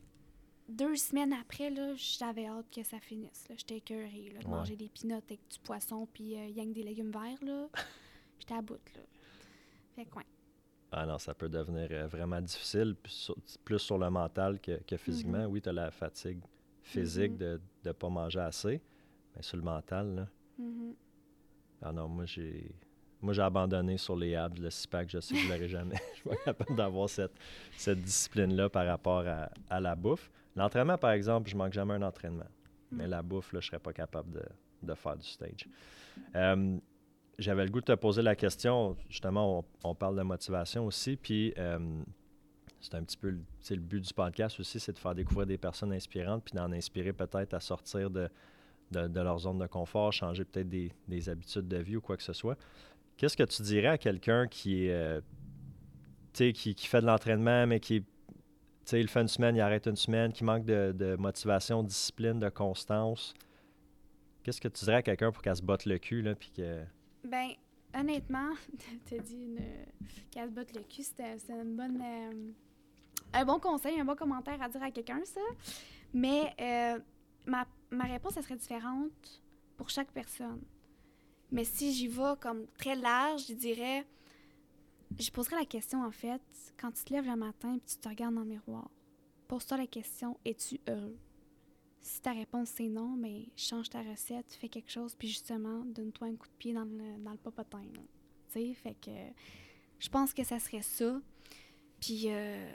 deux semaines après, j'avais hâte que ça finisse. J'étais écœurée là, de Ouais. manger des pinottes avec du poisson puis euh, yang des légumes verts. là. J'étais à bout. Là. Fait que, ouais. Ah non, ça peut devenir euh, vraiment difficile, sur- plus sur le mental que, que physiquement. Oui, tu as la fatigue physique Mhm. de ne pas manger assez, mais sur le mental, là. Mhm. Ah non, moi j'ai. Moi, j'ai abandonné sur les abs, le six-pack, je sais que je ne l'aurai jamais. je suis pas capable d'avoir cette, cette discipline-là par rapport à, à la bouffe. L'entraînement, par exemple, je manque jamais un entraînement. Mais Mm. la bouffe, là, je ne serais pas capable de, de faire du stage. Euh, J'avais le goût de te poser la question. Justement, on, on parle de motivation aussi. Puis, euh, c'est un petit peu le, le but du podcast aussi, c'est de faire découvrir des personnes inspirantes, puis d'en inspirer peut-être à sortir de, de, de leur zone de confort, changer peut-être des, des habitudes de vie ou quoi que ce soit. Qu'est-ce que tu dirais à quelqu'un qui, est, euh, qui, qui fait de l'entraînement, mais qui, est- sais, il fait une semaine, il arrête une semaine, qui manque de, motivation, de discipline, de constance? Qu'est-ce que tu dirais à quelqu'un pour qu'elle se botte le cul, là, puis que... Ben, honnêtement, t'as dit une qu'elle se botte le cul, c'était une bonne, euh, un bon conseil, un bon commentaire à dire à quelqu'un, ça. Mais euh, ma, ma réponse, elle serait différente pour chaque personne. Mais si j'y vais comme très large, je dirais, je poserais la question, en fait, quand tu te lèves le matin et tu te regardes dans le miroir, pose-toi la question, es-tu heureux? Si ta réponse c'est non, mais change ta recette, fais quelque chose, puis justement, donne-toi un coup de pied dans le, dans le popotin. Tu sais, fait que je pense que ça serait ça. Puis euh,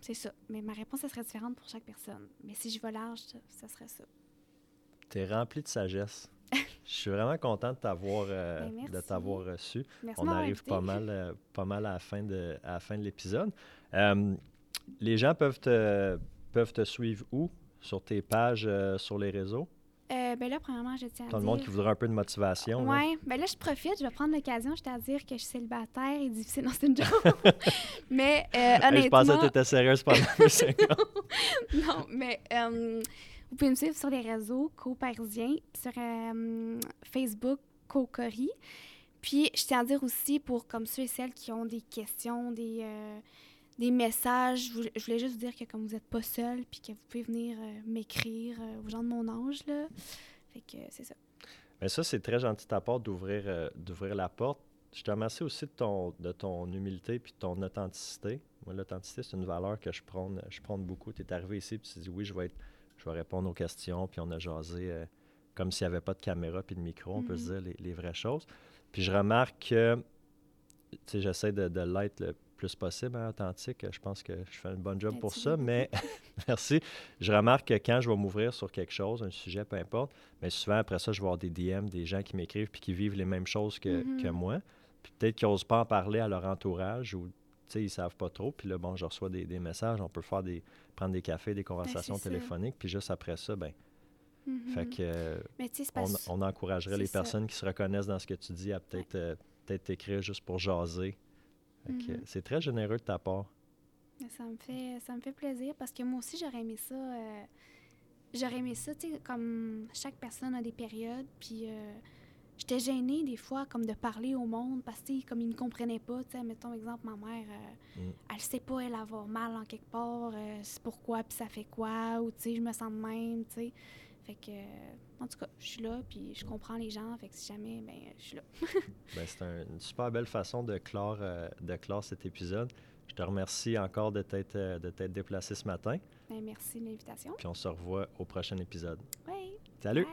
c'est ça. Mais ma réponse, ça serait différente pour chaque personne. Mais si je vais large, ça, serait ça. Tu es rempli de sagesse. Je suis vraiment content de t'avoir euh, Ben, merci. de t'avoir reçu. Merci On arrive invité. pas mal, euh, pas mal à la fin de, à la fin de l'épisode. Euh, les gens peuvent te, peuvent te suivre où? Sur tes pages, sur les réseaux? Euh, ben là, premièrement, je tiens à Tout le dire... monde qui voudrait un peu de motivation. Ouais, ben là, je profite, je vais prendre l'occasion, je à dire que je suis célibataire et difficile. Non, c'est une joke. mais euh, Hey, honnêtement... je pensais que tu étais sérieuse pendant secondes. non, mais euh, vous pouvez me suivre sur les réseaux co-parisiens, sur euh, Facebook co-cori. Puis, je tiens à dire aussi pour comme ceux et celles qui ont des questions, des, euh, des messages, je voulais, juste vous dire que comme vous n'êtes pas seul, puis que vous pouvez venir euh, m'écrire euh, aux gens de mon âge, là. Fait que euh, c'est ça. Mais ça, c'est très gentil de ta part d'ouvrir euh, d'ouvrir la porte. Je te remercie aussi de ton, de ton humilité puis de ton authenticité. Moi, l'authenticité, c'est une valeur que je prône, je prône beaucoup. Tu es arrivé ici puis tu dis oui, je vais, être, je vais répondre aux questions. Puis on a jasé euh, comme s'il n'y avait pas de caméra puis de micro. On peut se dire les, les vraies choses. Puis je remarque que tu sais, j'essaie de, de l'être le plus possible, hein, authentique. Je pense que je fais un bon job pour Merci ça, mais merci. Je remarque que quand je vais m'ouvrir sur quelque chose, un sujet, peu importe, mais souvent après ça, je vais avoir des DM, des gens qui m'écrivent puis qui vivent les mêmes choses que, Mhm. que moi. Puis peut-être qu'ils n'osent pas en parler à leur entourage ou tu sais, ils savent pas trop. Puis là, bon, je reçois des, des messages, on peut faire des prendre des cafés, des conversations Ben, ça. téléphoniques, puis juste après ça, ben, Mhm. fait que euh, Mais on, encouragerait les ça. personnes qui se reconnaissent dans ce que tu dis à peut-être euh, peut-être t'écrire juste pour jaser. Mhm. C'est très généreux de ta part. Ça me fait ça me fait plaisir parce que moi aussi j'aurais aimé ça euh, j'aurais aimé ça tu sais comme chaque personne a des périodes puis euh, j'étais gênée des fois comme de parler au monde parce que comme ils me comprenaient pas tu sais mettons exemple ma mère euh, Mm. elle sait pas elle avoir mal en quelque part euh, c'est pourquoi puis ça fait quoi ou tu sais je me sens de même tu sais en tout cas, je suis là, puis je comprends les gens. Si jamais, ben, je suis là. Ben, c'est une super belle façon euh, de clore, cet épisode. Je te remercie encore de t'être, euh, déplacé ce matin. Ben, merci de l'invitation. Puis on se revoit au prochain épisode. Salut.